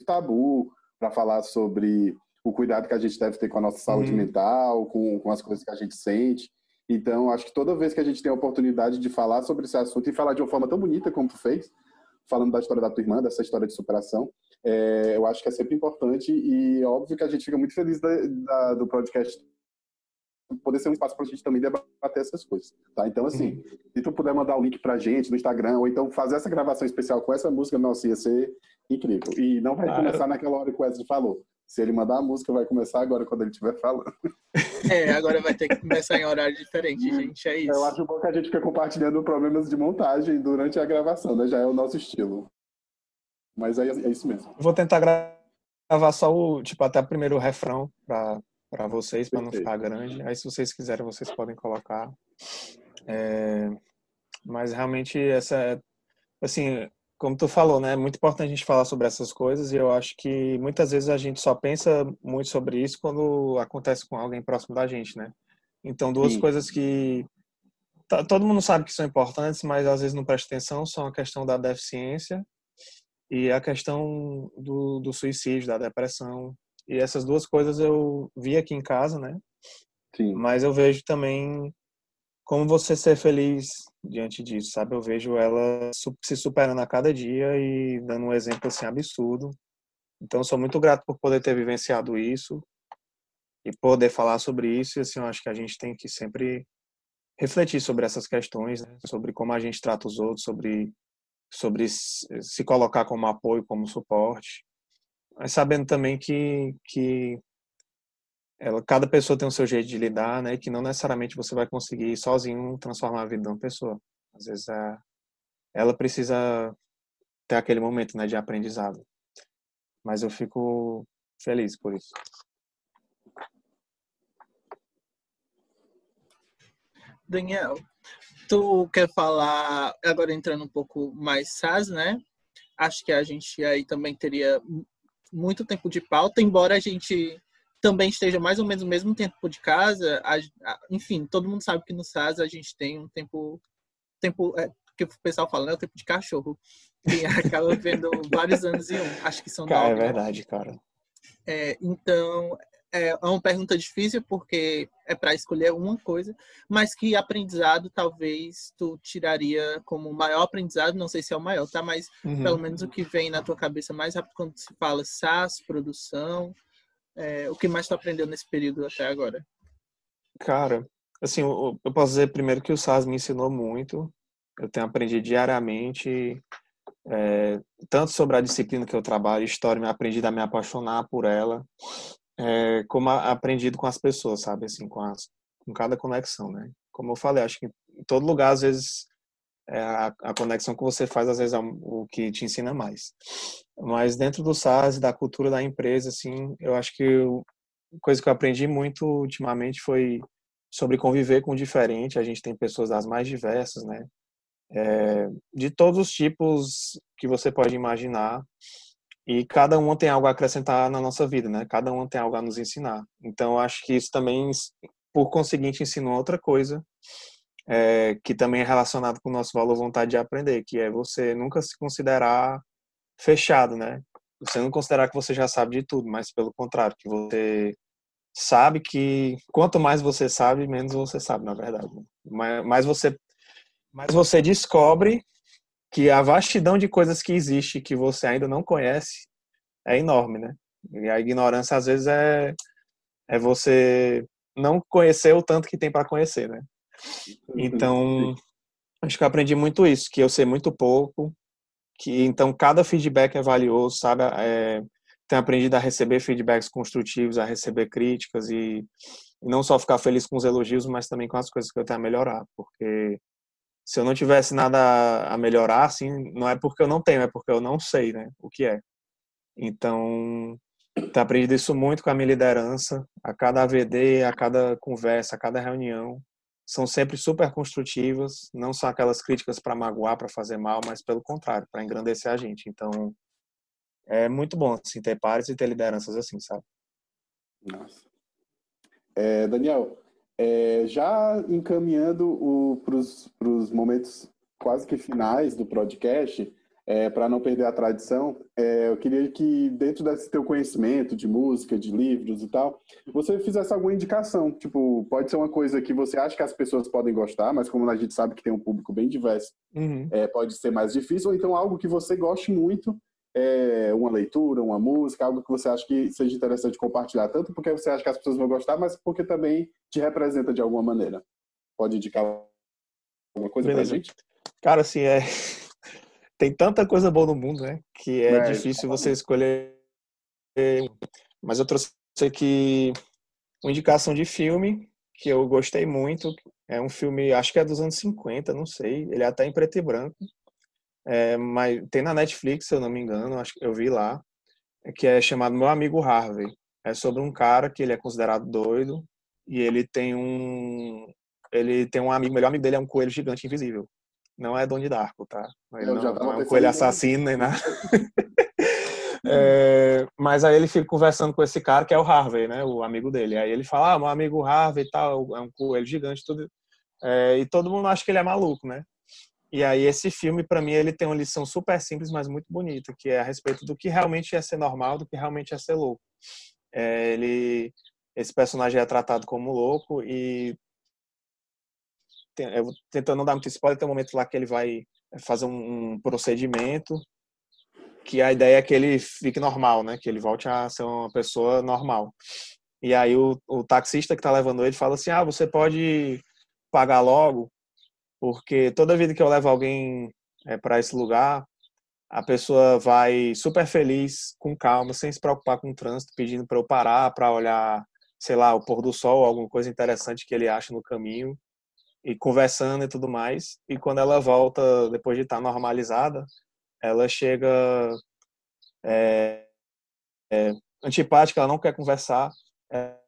tabu para falar sobre o cuidado que a gente deve ter com a nossa saúde mental, com, com as coisas que a gente sente. Então, acho que toda vez que a gente tem a oportunidade de falar sobre esse assunto e falar de uma forma tão bonita como tu fez, falando da história da tua irmã, dessa história de superação, é, eu acho que é sempre importante e óbvio que a gente fica muito feliz da, da, do podcast poder ser um espaço para a gente também debater essas coisas, tá? Então, assim, uhum. se tu puder mandar o link pra gente no Instagram, ou então fazer essa gravação especial com essa música, nossa, ia ser incrível. E não vai ah, começar eu... naquela hora que o Wesley falou. Se ele mandar a música, vai começar agora, quando ele estiver falando. É, agora vai ter que começar em horário diferente, gente, é isso. Eu acho bom que a gente fica compartilhando problemas de montagem durante a gravação, né? Já é o nosso estilo. Mas é, é isso mesmo. Vou tentar gravar só o, tipo, até o primeiro refrão para para vocês, para não ficar grande. Aí, se vocês quiserem, vocês podem colocar. É, mas realmente, essa é, assim, como tu falou, né? É muito importante a gente falar sobre essas coisas e eu acho que muitas vezes a gente só pensa muito sobre isso quando acontece com alguém próximo da gente, né? Então, duas Sim. coisas que todo mundo sabe que são importantes, mas às vezes não presta atenção, são a questão da deficiência e a questão do, do suicídio, da depressão, e essas duas coisas eu vi aqui em casa, né? Sim. Mas eu vejo também como você ser feliz diante disso, sabe? Eu vejo ela se superando a cada dia e dando um exemplo assim absurdo. Então, sou muito grato por poder ter vivenciado isso e poder falar sobre isso. E assim, eu acho que a gente tem que sempre refletir sobre essas questões, né? sobre como a gente trata os outros, sobre sobre se colocar como apoio, como suporte mas sabendo também que, que ela, cada pessoa tem o seu jeito de lidar, né? E que não necessariamente você vai conseguir sozinho transformar a vida de uma pessoa. Às vezes ela precisa ter aquele momento, né, de aprendizado. Mas eu fico feliz por isso. Daniel, tu quer falar agora entrando um pouco mais SAS, né? Acho que a gente aí também teria muito tempo de pauta, embora a gente também esteja mais ou menos no mesmo tempo de casa. A, a, enfim, todo mundo sabe que no SAS a gente tem um tempo, tempo é, que o pessoal fala, né, o tempo de cachorro, que acaba vendo vários anos em um. Acho que são cara, nove. É verdade, cara. É, então, é, é uma pergunta difícil porque é para escolher uma coisa, mas que aprendizado talvez tu tiraria como maior aprendizado, não sei se é o maior, tá? Mas uhum. pelo menos o que vem na tua cabeça mais rápido quando se fala SaaS, produção, é, o que mais tu aprendeu nesse período até agora? Cara, assim, eu, eu posso dizer primeiro que o SaaS me ensinou muito, eu tenho aprendido diariamente é, tanto sobre a disciplina que eu trabalho, história, me aprendi a me apaixonar por ela é, como aprendido com as pessoas, sabe? Assim, com, as, com cada conexão, né? Como eu falei, acho que em todo lugar, às vezes, é a, a, conexão que você faz, às vezes, é o que te ensina mais. Mas dentro do SaaS, da cultura da empresa, assim, eu acho que eu, coisa que eu aprendi muito ultimamente foi sobre conviver com o diferente. A gente tem pessoas das mais diversas, né? É, de todos os tipos que você pode imaginar e cada um tem algo a acrescentar na nossa vida, né? Cada um tem algo a nos ensinar. Então, acho que isso também, por conseguinte, ensinou outra coisa, é, que também é relacionado com o nosso valor vontade de aprender, que é você nunca se considerar fechado, né? Você não considerar que você já sabe de tudo, mas pelo contrário, que você sabe que quanto mais você sabe, menos você sabe, na verdade. Mais você, mais você descobre que a vastidão de coisas que existe que você ainda não conhece é enorme, né? E a ignorância às vezes é é você não conhecer o tanto que tem para conhecer, né? Então, acho que eu aprendi muito isso, que eu sei muito pouco, que então cada feedback é valioso, sabe? É, tenho aprendido a receber feedbacks construtivos, a receber críticas e, e não só ficar feliz com os elogios, mas também com as coisas que eu tenho a melhorar, porque se eu não tivesse nada a melhorar, assim, não é porque eu não tenho, é porque eu não sei, né, o que é. Então, tenho aprendido isso muito com a minha liderança, a cada AVD, a cada conversa, a cada reunião, são sempre super construtivas, não são aquelas críticas para magoar, para fazer mal, mas pelo contrário, para engrandecer a gente. Então, é muito bom assim, ter pares e ter lideranças assim, sabe? Nossa. É, Daniel, é, já encaminhando para os momentos quase que finais do podcast, é, para não perder a tradição, é, eu queria que, dentro desse teu conhecimento de música, de livros e tal, você fizesse alguma indicação. Tipo, pode ser uma coisa que você acha que as pessoas podem gostar, mas como a gente sabe que tem um público bem diverso, uhum. é, pode ser mais difícil, ou então algo que você goste muito, é, uma leitura, uma música, algo que você acha que seja interessante compartilhar, tanto porque você acha que as pessoas vão gostar, mas porque também te representa de alguma maneira. Pode indicar alguma coisa Beleza. pra gente? Cara, assim, é tem tanta coisa boa no mundo, né? Que é, é difícil você escolher. Mas eu trouxe aqui uma indicação de filme que eu gostei muito. É um filme, acho que é dos anos 50, não sei. Ele é até em preto e branco. É, mas tem na Netflix, se eu não me engano, acho que eu vi lá, que é chamado Meu Amigo Harvey. É sobre um cara que ele é considerado doido e ele tem um ele tem um amigo, o melhor amigo dele é um coelho gigante invisível. Não é Donnie Darko, tá? Ele não, não é um coelho assassino nem nada. é, mas aí ele fica conversando com esse cara que é o Harvey, né? O amigo dele. Aí ele fala, ah, meu amigo Harvey e tal, é um coelho gigante, tudo. É, e todo mundo acha que ele é maluco, né? E aí esse filme, para mim, ele tem uma lição super simples, mas muito bonita, que é a respeito do que realmente é ser normal, do que realmente é ser louco. É, ele, esse personagem é tratado como louco e eu tentando não dar muito spoiler, tem um momento lá que ele vai fazer um, procedimento que a ideia é que ele fique normal, né? Que ele volte a ser uma pessoa normal. E aí o, o taxista que tá levando ele fala assim, ah, você pode pagar logo, porque toda vida que eu levo alguém é, para esse lugar, a pessoa vai super feliz, com calma, sem se preocupar com o trânsito, pedindo para eu parar, para olhar, sei lá, o pôr do sol, alguma coisa interessante que ele acha no caminho e conversando e tudo mais. E quando ela volta, depois de estar normalizada, ela chega é, é, antipática, ela não quer conversar, é,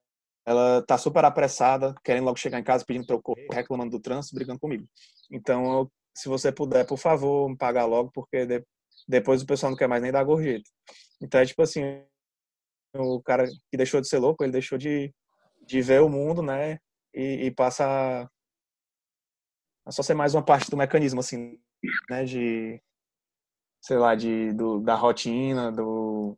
ela está super apressada, querendo logo chegar em casa, pedindo para eu correr, reclamando do trânsito, brigando comigo. Então, se você puder, por favor, me pagar logo, porque de, depois o pessoal não quer mais nem dar gorjeta. Então, é tipo assim, o cara que deixou de ser louco, ele deixou de, de ver o mundo, né? E, e passa é só ser mais uma parte do mecanismo, assim, né? De, sei lá, de, do, da rotina, do,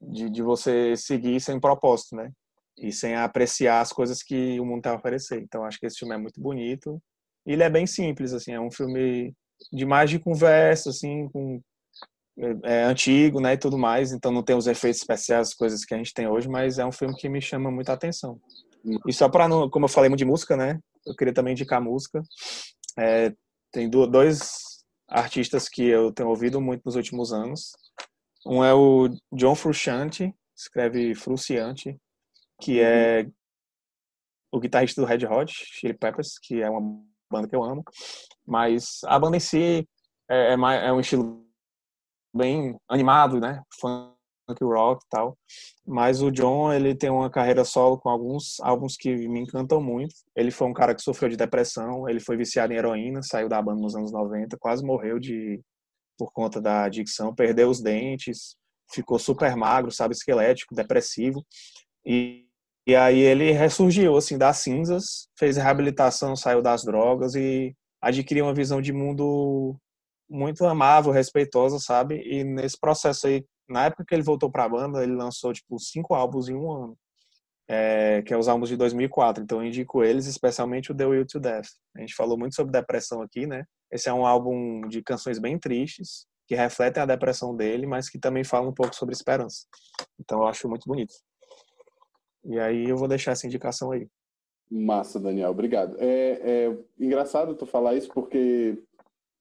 de, de você seguir sem propósito, né? E sem apreciar as coisas que o mundo tem a oferecer. Então, acho que esse filme é muito bonito. E ele é bem simples, assim, é um filme de mais de conversa, assim, com é, é, antigo, né, e tudo mais, então não tem os efeitos especiais, as coisas que a gente tem hoje, mas é um filme que me chama muita atenção. E só para não, como eu falei muito de música, né, eu queria também indicar música. É, tem dois artistas que eu tenho ouvido muito nos últimos anos. Um é o John Frusciante, escreve Fruciante, que é o guitarrista do Red Hot Chili Peppers, que é uma banda que eu amo. Mas a banda em si é, é, é um estilo bem animado, né? Fã punk rock e tal. Mas o John, ele tem uma carreira solo com alguns álbuns que me encantam muito. Ele foi um cara que sofreu de depressão, ele foi viciado em heroína, saiu da banda nos anos 90, quase morreu de por conta da adicção, perdeu os dentes, ficou super magro, sabe, esquelético, depressivo. E, e aí ele ressurgiu assim das cinzas, fez reabilitação, saiu das drogas e adquiriu uma visão de mundo muito amável, respeitosa, sabe? E nesse processo aí na época que ele voltou para a banda, ele lançou tipo cinco álbuns em um ano, é, que é os álbuns de 2004. Então eu indico eles, especialmente o The Will to Death. A gente falou muito sobre depressão aqui, né? Esse é um álbum de canções bem tristes, que refletem a depressão dele, mas que também falam um pouco sobre esperança. Então eu acho muito bonito. E aí eu vou deixar essa indicação aí. Massa, Daniel, obrigado. É, é engraçado tu falar isso porque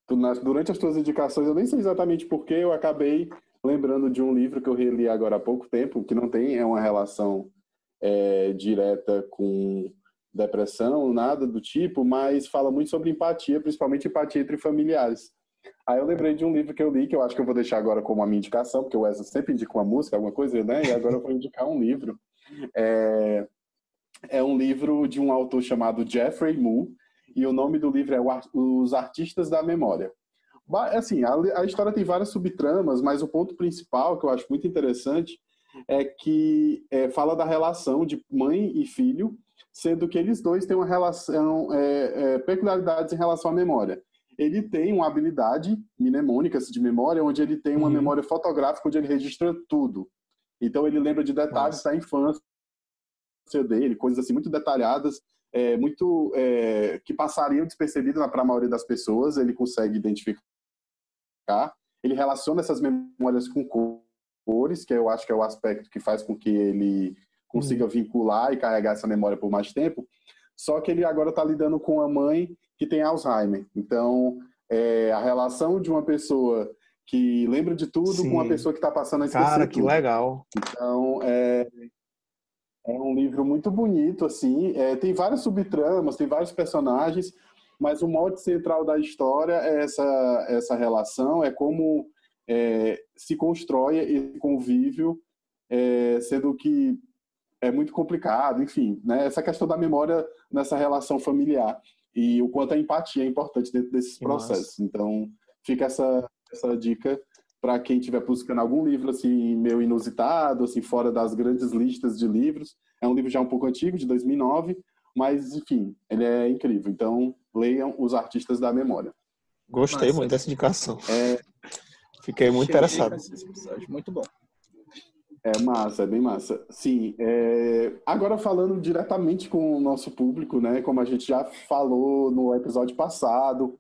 tu, durante as tuas indicações, eu nem sei exatamente porque eu acabei lembrando de um livro que eu reli agora há pouco tempo, que não tem é uma relação é, direta com depressão, nada do tipo, mas fala muito sobre empatia, principalmente empatia entre familiares. Aí eu lembrei de um livro que eu li, que eu acho que eu vou deixar agora como a minha indicação, porque o Wesley sempre indica uma música, alguma coisa, né? E agora eu vou indicar um livro. É, é um livro de um autor chamado Jeffrey Moore, e o nome do livro é Os Artistas da Memória. Assim, a, a história tem várias subtramas, mas o ponto principal que eu acho muito interessante é que é, fala da relação de mãe e filho, sendo que eles dois têm uma relação, é, é, peculiaridades em relação à memória. ele tem uma habilidade mnemônica assim, de memória, onde ele tem uma uhum. memória fotográfica, onde ele registra tudo. Então ele lembra de detalhes Nossa. da infância dele, coisas assim muito detalhadas, é, muito é, que passariam despercebidas para a maioria das pessoas. Ele consegue identificar. Ele relaciona essas memórias com cores, que eu acho que é o aspecto que faz com que ele consiga uhum. vincular e carregar essa memória por mais tempo. Só que ele agora está lidando com a mãe que tem Alzheimer. Então, é, a relação de uma pessoa que lembra de tudo Sim. com uma pessoa que está passando a esquecer Cara, que tudo. legal. Então, é, é um livro muito bonito, assim. É, tem várias subtramas, tem vários personagens, mas o mote central da história é essa, essa relação, é como é, se constrói esse convívio, é, sendo que é muito complicado, enfim, né? essa questão da memória nessa relação familiar e o quanto a empatia é importante dentro desses processos. Então, fica essa, essa dica para quem estiver buscando algum livro assim meio inusitado, assim fora das grandes listas de livros. É um livro já um pouco antigo, de 2009, mas enfim, ele é incrível. Então, leiam Os Artistas da Memória. Gostei Nossa. muito dessa indicação. É... Fiquei muito interessado. Muito bom. É massa, é bem massa. Sim, é... agora falando diretamente com o nosso público, né? Como a gente já falou no episódio passado,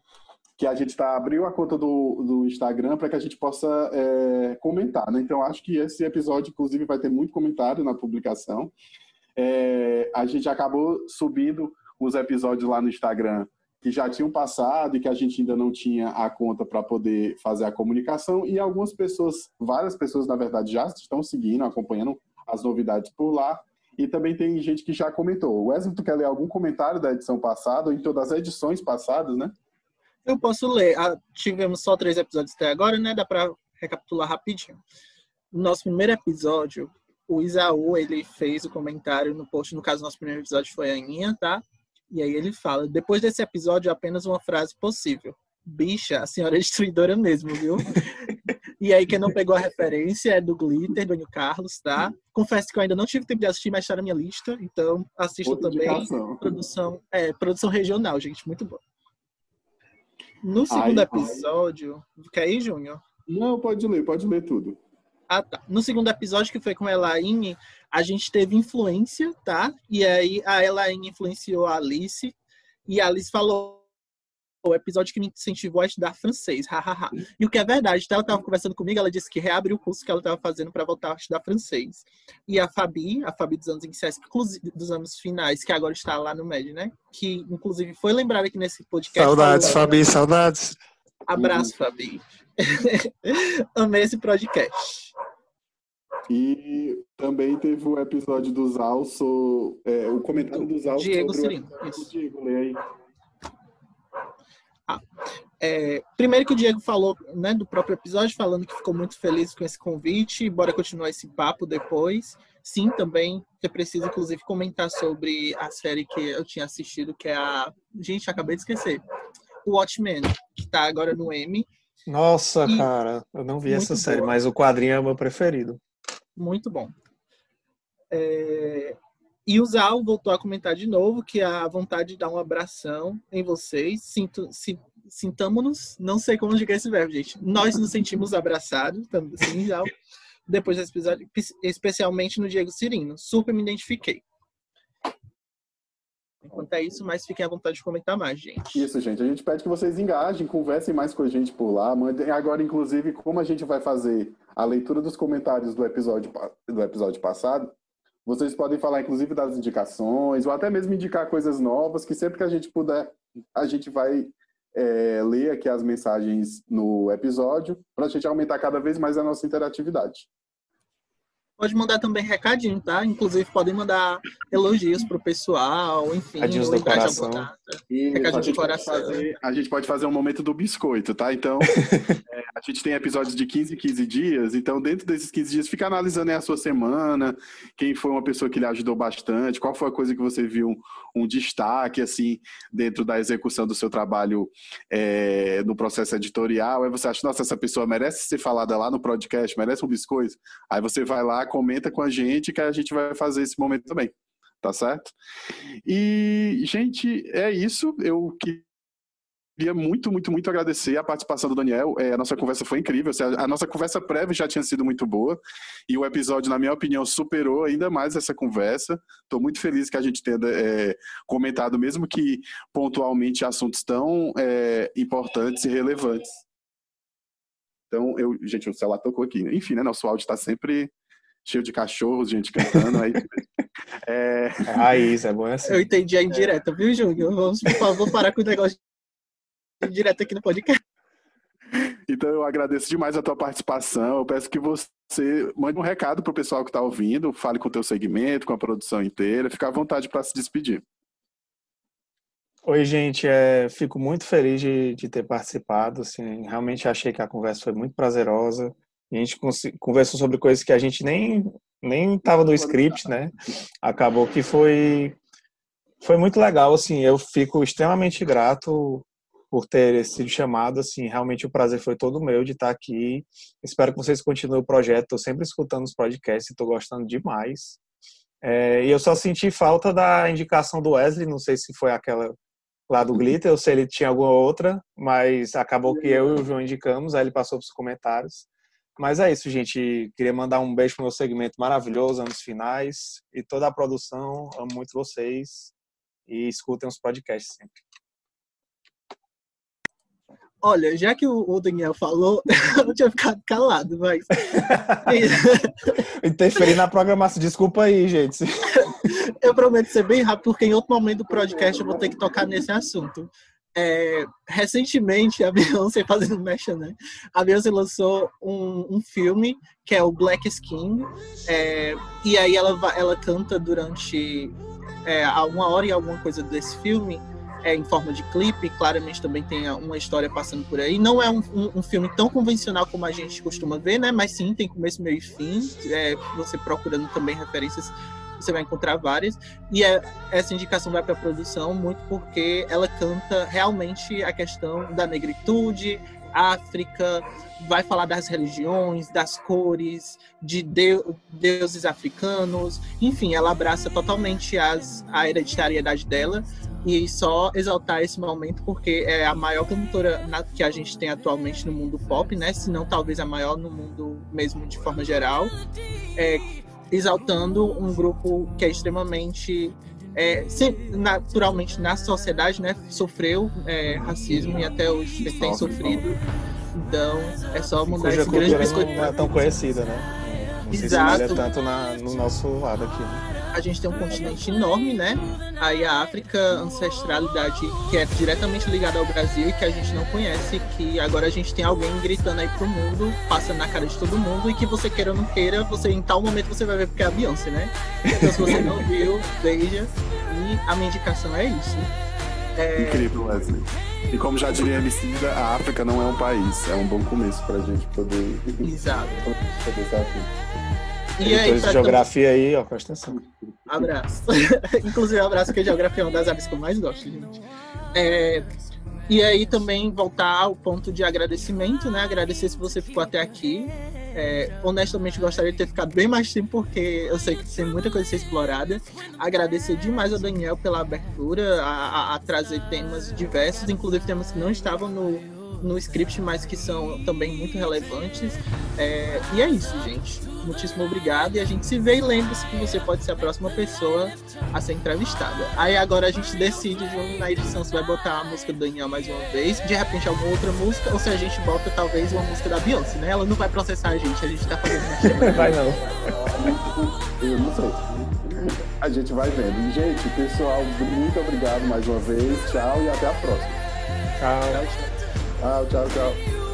que a gente tá, abriu a conta do, do Instagram para que a gente possa é, comentar. Né? Então, acho que esse episódio, inclusive, vai ter muito comentário na publicação. É, a gente acabou subindo os episódios lá no Instagram que já tinham passado e que a gente ainda não tinha a conta para poder fazer a comunicação. E algumas pessoas, várias pessoas, na verdade, já estão seguindo, acompanhando as novidades por lá. E também tem gente que já comentou. Wesley, tu quer ler algum comentário da edição passada, ou então das edições passadas, né? Eu posso ler. Ah, tivemos só três episódios até agora, né? Dá para recapitular rapidinho. No nosso primeiro episódio, o Isaú, ele fez o comentário no post, no caso, nosso primeiro episódio foi a Aninha, tá? E aí ele fala, depois desse episódio, apenas uma frase possível. Bicha, a senhora é destruidora mesmo, viu? e aí, quem não pegou a referência é do Glitter, do Anil Carlos, tá? Confesso que eu ainda não tive tempo de assistir, mas está na minha lista, então assisto Outra também. Produção, é, produção regional, gente, muito boa. No segundo ai, episódio. Ai. Quer ir, Júnior? Não, pode ler, pode ler tudo. Ah, tá. No segundo episódio, que foi com a Elaine, a gente teve influência, tá? E aí a Elaine influenciou a Alice. E a Alice falou o episódio que me incentivou a estudar francês, hahaha. e o que é verdade, ela estava conversando comigo, ela disse que reabriu o curso que ela estava fazendo para voltar a estudar francês. E a Fabi, a Fabi dos anos iniciais, dos anos finais, que agora está lá no MED, né? Que inclusive foi lembrada aqui nesse podcast. Saudades, falou, Fabi, saudades. Abraço, Fabi. Amei esse podcast. E também teve o episódio dos Alço, é, o comentário dos Alço Diego sobre Cirino. O Diego, lê aí. Ah, é, primeiro que o Diego falou né, do próprio episódio, falando que ficou muito feliz com esse convite. Bora continuar esse papo depois. Sim, também você precisa, inclusive, comentar sobre a série que eu tinha assistido, que é a. Gente, acabei de esquecer. O Watchmen, que está agora no M. Nossa, e... cara, eu não vi essa série, boa. mas o quadrinho é o meu preferido. Muito bom. É... E o Zal voltou a comentar de novo que a vontade de dar um abração em vocês. Sinto, sintamos-nos, não sei como dizer esse verbo, gente. Nós nos sentimos abraçados, também, Zal, depois desse episódio, especialmente no Diego Cirino. Super me identifiquei. Enquanto é isso, mas fiquem à vontade de comentar mais, gente. Isso, gente. A gente pede que vocês engajem, conversem mais com a gente por lá. Mandem agora, inclusive, como a gente vai fazer a leitura dos comentários do episódio, do episódio passado, vocês podem falar, inclusive, das indicações, ou até mesmo indicar coisas novas, que sempre que a gente puder, a gente vai é, ler aqui as mensagens no episódio, para a gente aumentar cada vez mais a nossa interatividade. Pode mandar também recadinho, tá? Inclusive, podem mandar elogios pro pessoal, enfim. Recadinhos do coração. Recadinho do coração. Fazer, a gente pode fazer um momento do biscoito, tá? Então, é, a gente tem episódios de 15 em 15 dias, então dentro desses 15 dias, fica analisando a sua semana, quem foi uma pessoa que lhe ajudou bastante, qual foi a coisa que você viu um, um destaque, assim, dentro da execução do seu trabalho é, no processo editorial. Aí você acha, nossa, essa pessoa merece ser falada lá no podcast, merece um biscoito. Aí você vai lá, comenta com a gente que a gente vai fazer esse momento também. Tá certo? E, gente, é isso. Eu queria muito, muito, muito agradecer a participação do Daniel. É, a nossa conversa foi incrível. A nossa conversa prévia já tinha sido muito boa. E o episódio, na minha opinião, superou ainda mais essa conversa. Estou muito feliz que a gente tenha é, comentado, mesmo que pontualmente, assuntos tão é, importantes e relevantes. Então, eu, gente, o celular tocou aqui. Enfim, né? Nosso áudio está sempre cheio de cachorros, gente cantando. aí, é... é raiz, é bom assim. Eu entendi a indireta, viu, Júnior? Vamos, por favor, parar com o negócio direto aqui no podcast. Então eu agradeço demais a tua participação. Eu peço que você mande um recado para o pessoal que está ouvindo, fale com o teu segmento, com a produção inteira. Fica à vontade para se despedir. Oi, gente. É, fico muito feliz de, de ter participado. Assim, realmente achei que a conversa foi muito prazerosa. A gente conversou sobre coisas que a gente nem nem estava no script, né? Acabou que foi foi muito legal. Assim, eu fico extremamente grato por ter sido chamado, assim, realmente o prazer foi todo meu de estar aqui. Espero que vocês continuem o projeto. Estou sempre escutando os podcasts, estou gostando demais. É, e eu só senti falta da indicação do Wesley, não sei se foi aquela lá do Glitter ou se ele tinha alguma outra, mas acabou que eu e o João indicamos, aí ele passou para os comentários. Mas é isso, gente. Queria mandar um beijo pro meu segmento maravilhoso, anos finais, e toda a produção. Amo muito vocês e escutem os podcasts sempre. Olha, já que o Daniel falou, eu tinha ficado calado, mas. Interferir na programação. Desculpa aí, gente. eu prometo ser bem rápido, porque em outro momento do podcast eu vou ter que tocar nesse assunto. É, recentemente, a Beyoncé, fazendo mecha, né? A Beyoncé lançou um, um filme que é o Black Skin. É, e aí ela, ela canta durante é, uma hora e alguma coisa desse filme é, em forma de clipe, claramente também tem uma história passando por aí. Não é um, um, um, filme tão convencional como a gente costuma ver, né? Mas sim, tem começo, meio e fim. É, você procurando também referências, você vai encontrar várias. E é, essa indicação vai para a produção muito porque ela canta realmente a questão da negritude, África, vai falar das religiões, das cores, de deuses africanos, enfim, ela abraça totalmente as, a hereditariedade dela e só exaltar esse momento porque é a maior cantora que a gente tem atualmente no mundo pop, né? Se não talvez a maior no mundo mesmo de forma geral, é, exaltando um grupo que é extremamente é, naturalmente na sociedade, né, sofreu é, racismo e até hoje tem sofrido. Então é só mudar esse grande biscoito. Não é tão conhecida, né? Não Exato. se tanto na, no nosso lado aqui. Né? A gente tem um continente enorme, né? Aí a África, ancestralidade que é diretamente ligada ao Brasil e que a gente não conhece, que agora a gente tem alguém gritando aí pro mundo, passando na cara de todo mundo e que você queira ou não queira, você em tal momento você vai ver porque é a Beyoncé, né? Então se você não viu, veja. E a minha indicação é isso. É... Incrível, Wesley. E como já diria a Emicida, a África não é um país, é um bom começo pra gente poder. Exato. poder estar aqui. E aí, de geografia aí, ó, presta atenção. Abraço. Inclusive, abraço, porque geografia é uma das áreas que eu mais gosto, gente. É, e aí também voltar ao ponto de agradecimento, né? Agradecer se você ficou até aqui. É, honestamente, gostaria de ter ficado bem mais tempo, porque eu sei que tem muita coisa a ser explorada. Agradecer demais ao Daniel pela abertura, a, a, a trazer temas diversos, inclusive temas que não estavam no, no script, mas que são também muito relevantes. É, e é isso, gente. Muitíssimo obrigado. E a gente se vê e lembre-se que você pode ser a próxima pessoa a ser entrevistada. Aí agora a gente decide, João, na edição, se vai botar a música do Daniel mais uma vez, de repente alguma outra música, ou se a gente bota talvez uma música da Beyoncé, né? Ela não vai processar a gente, a gente tá fazendo Vai não. Eu não sei. A gente vai vendo. Gente, pessoal, muito obrigado mais uma vez. Tchau e até a próxima. Tchau. tchau, tchau. Tchau, tchau, tchau.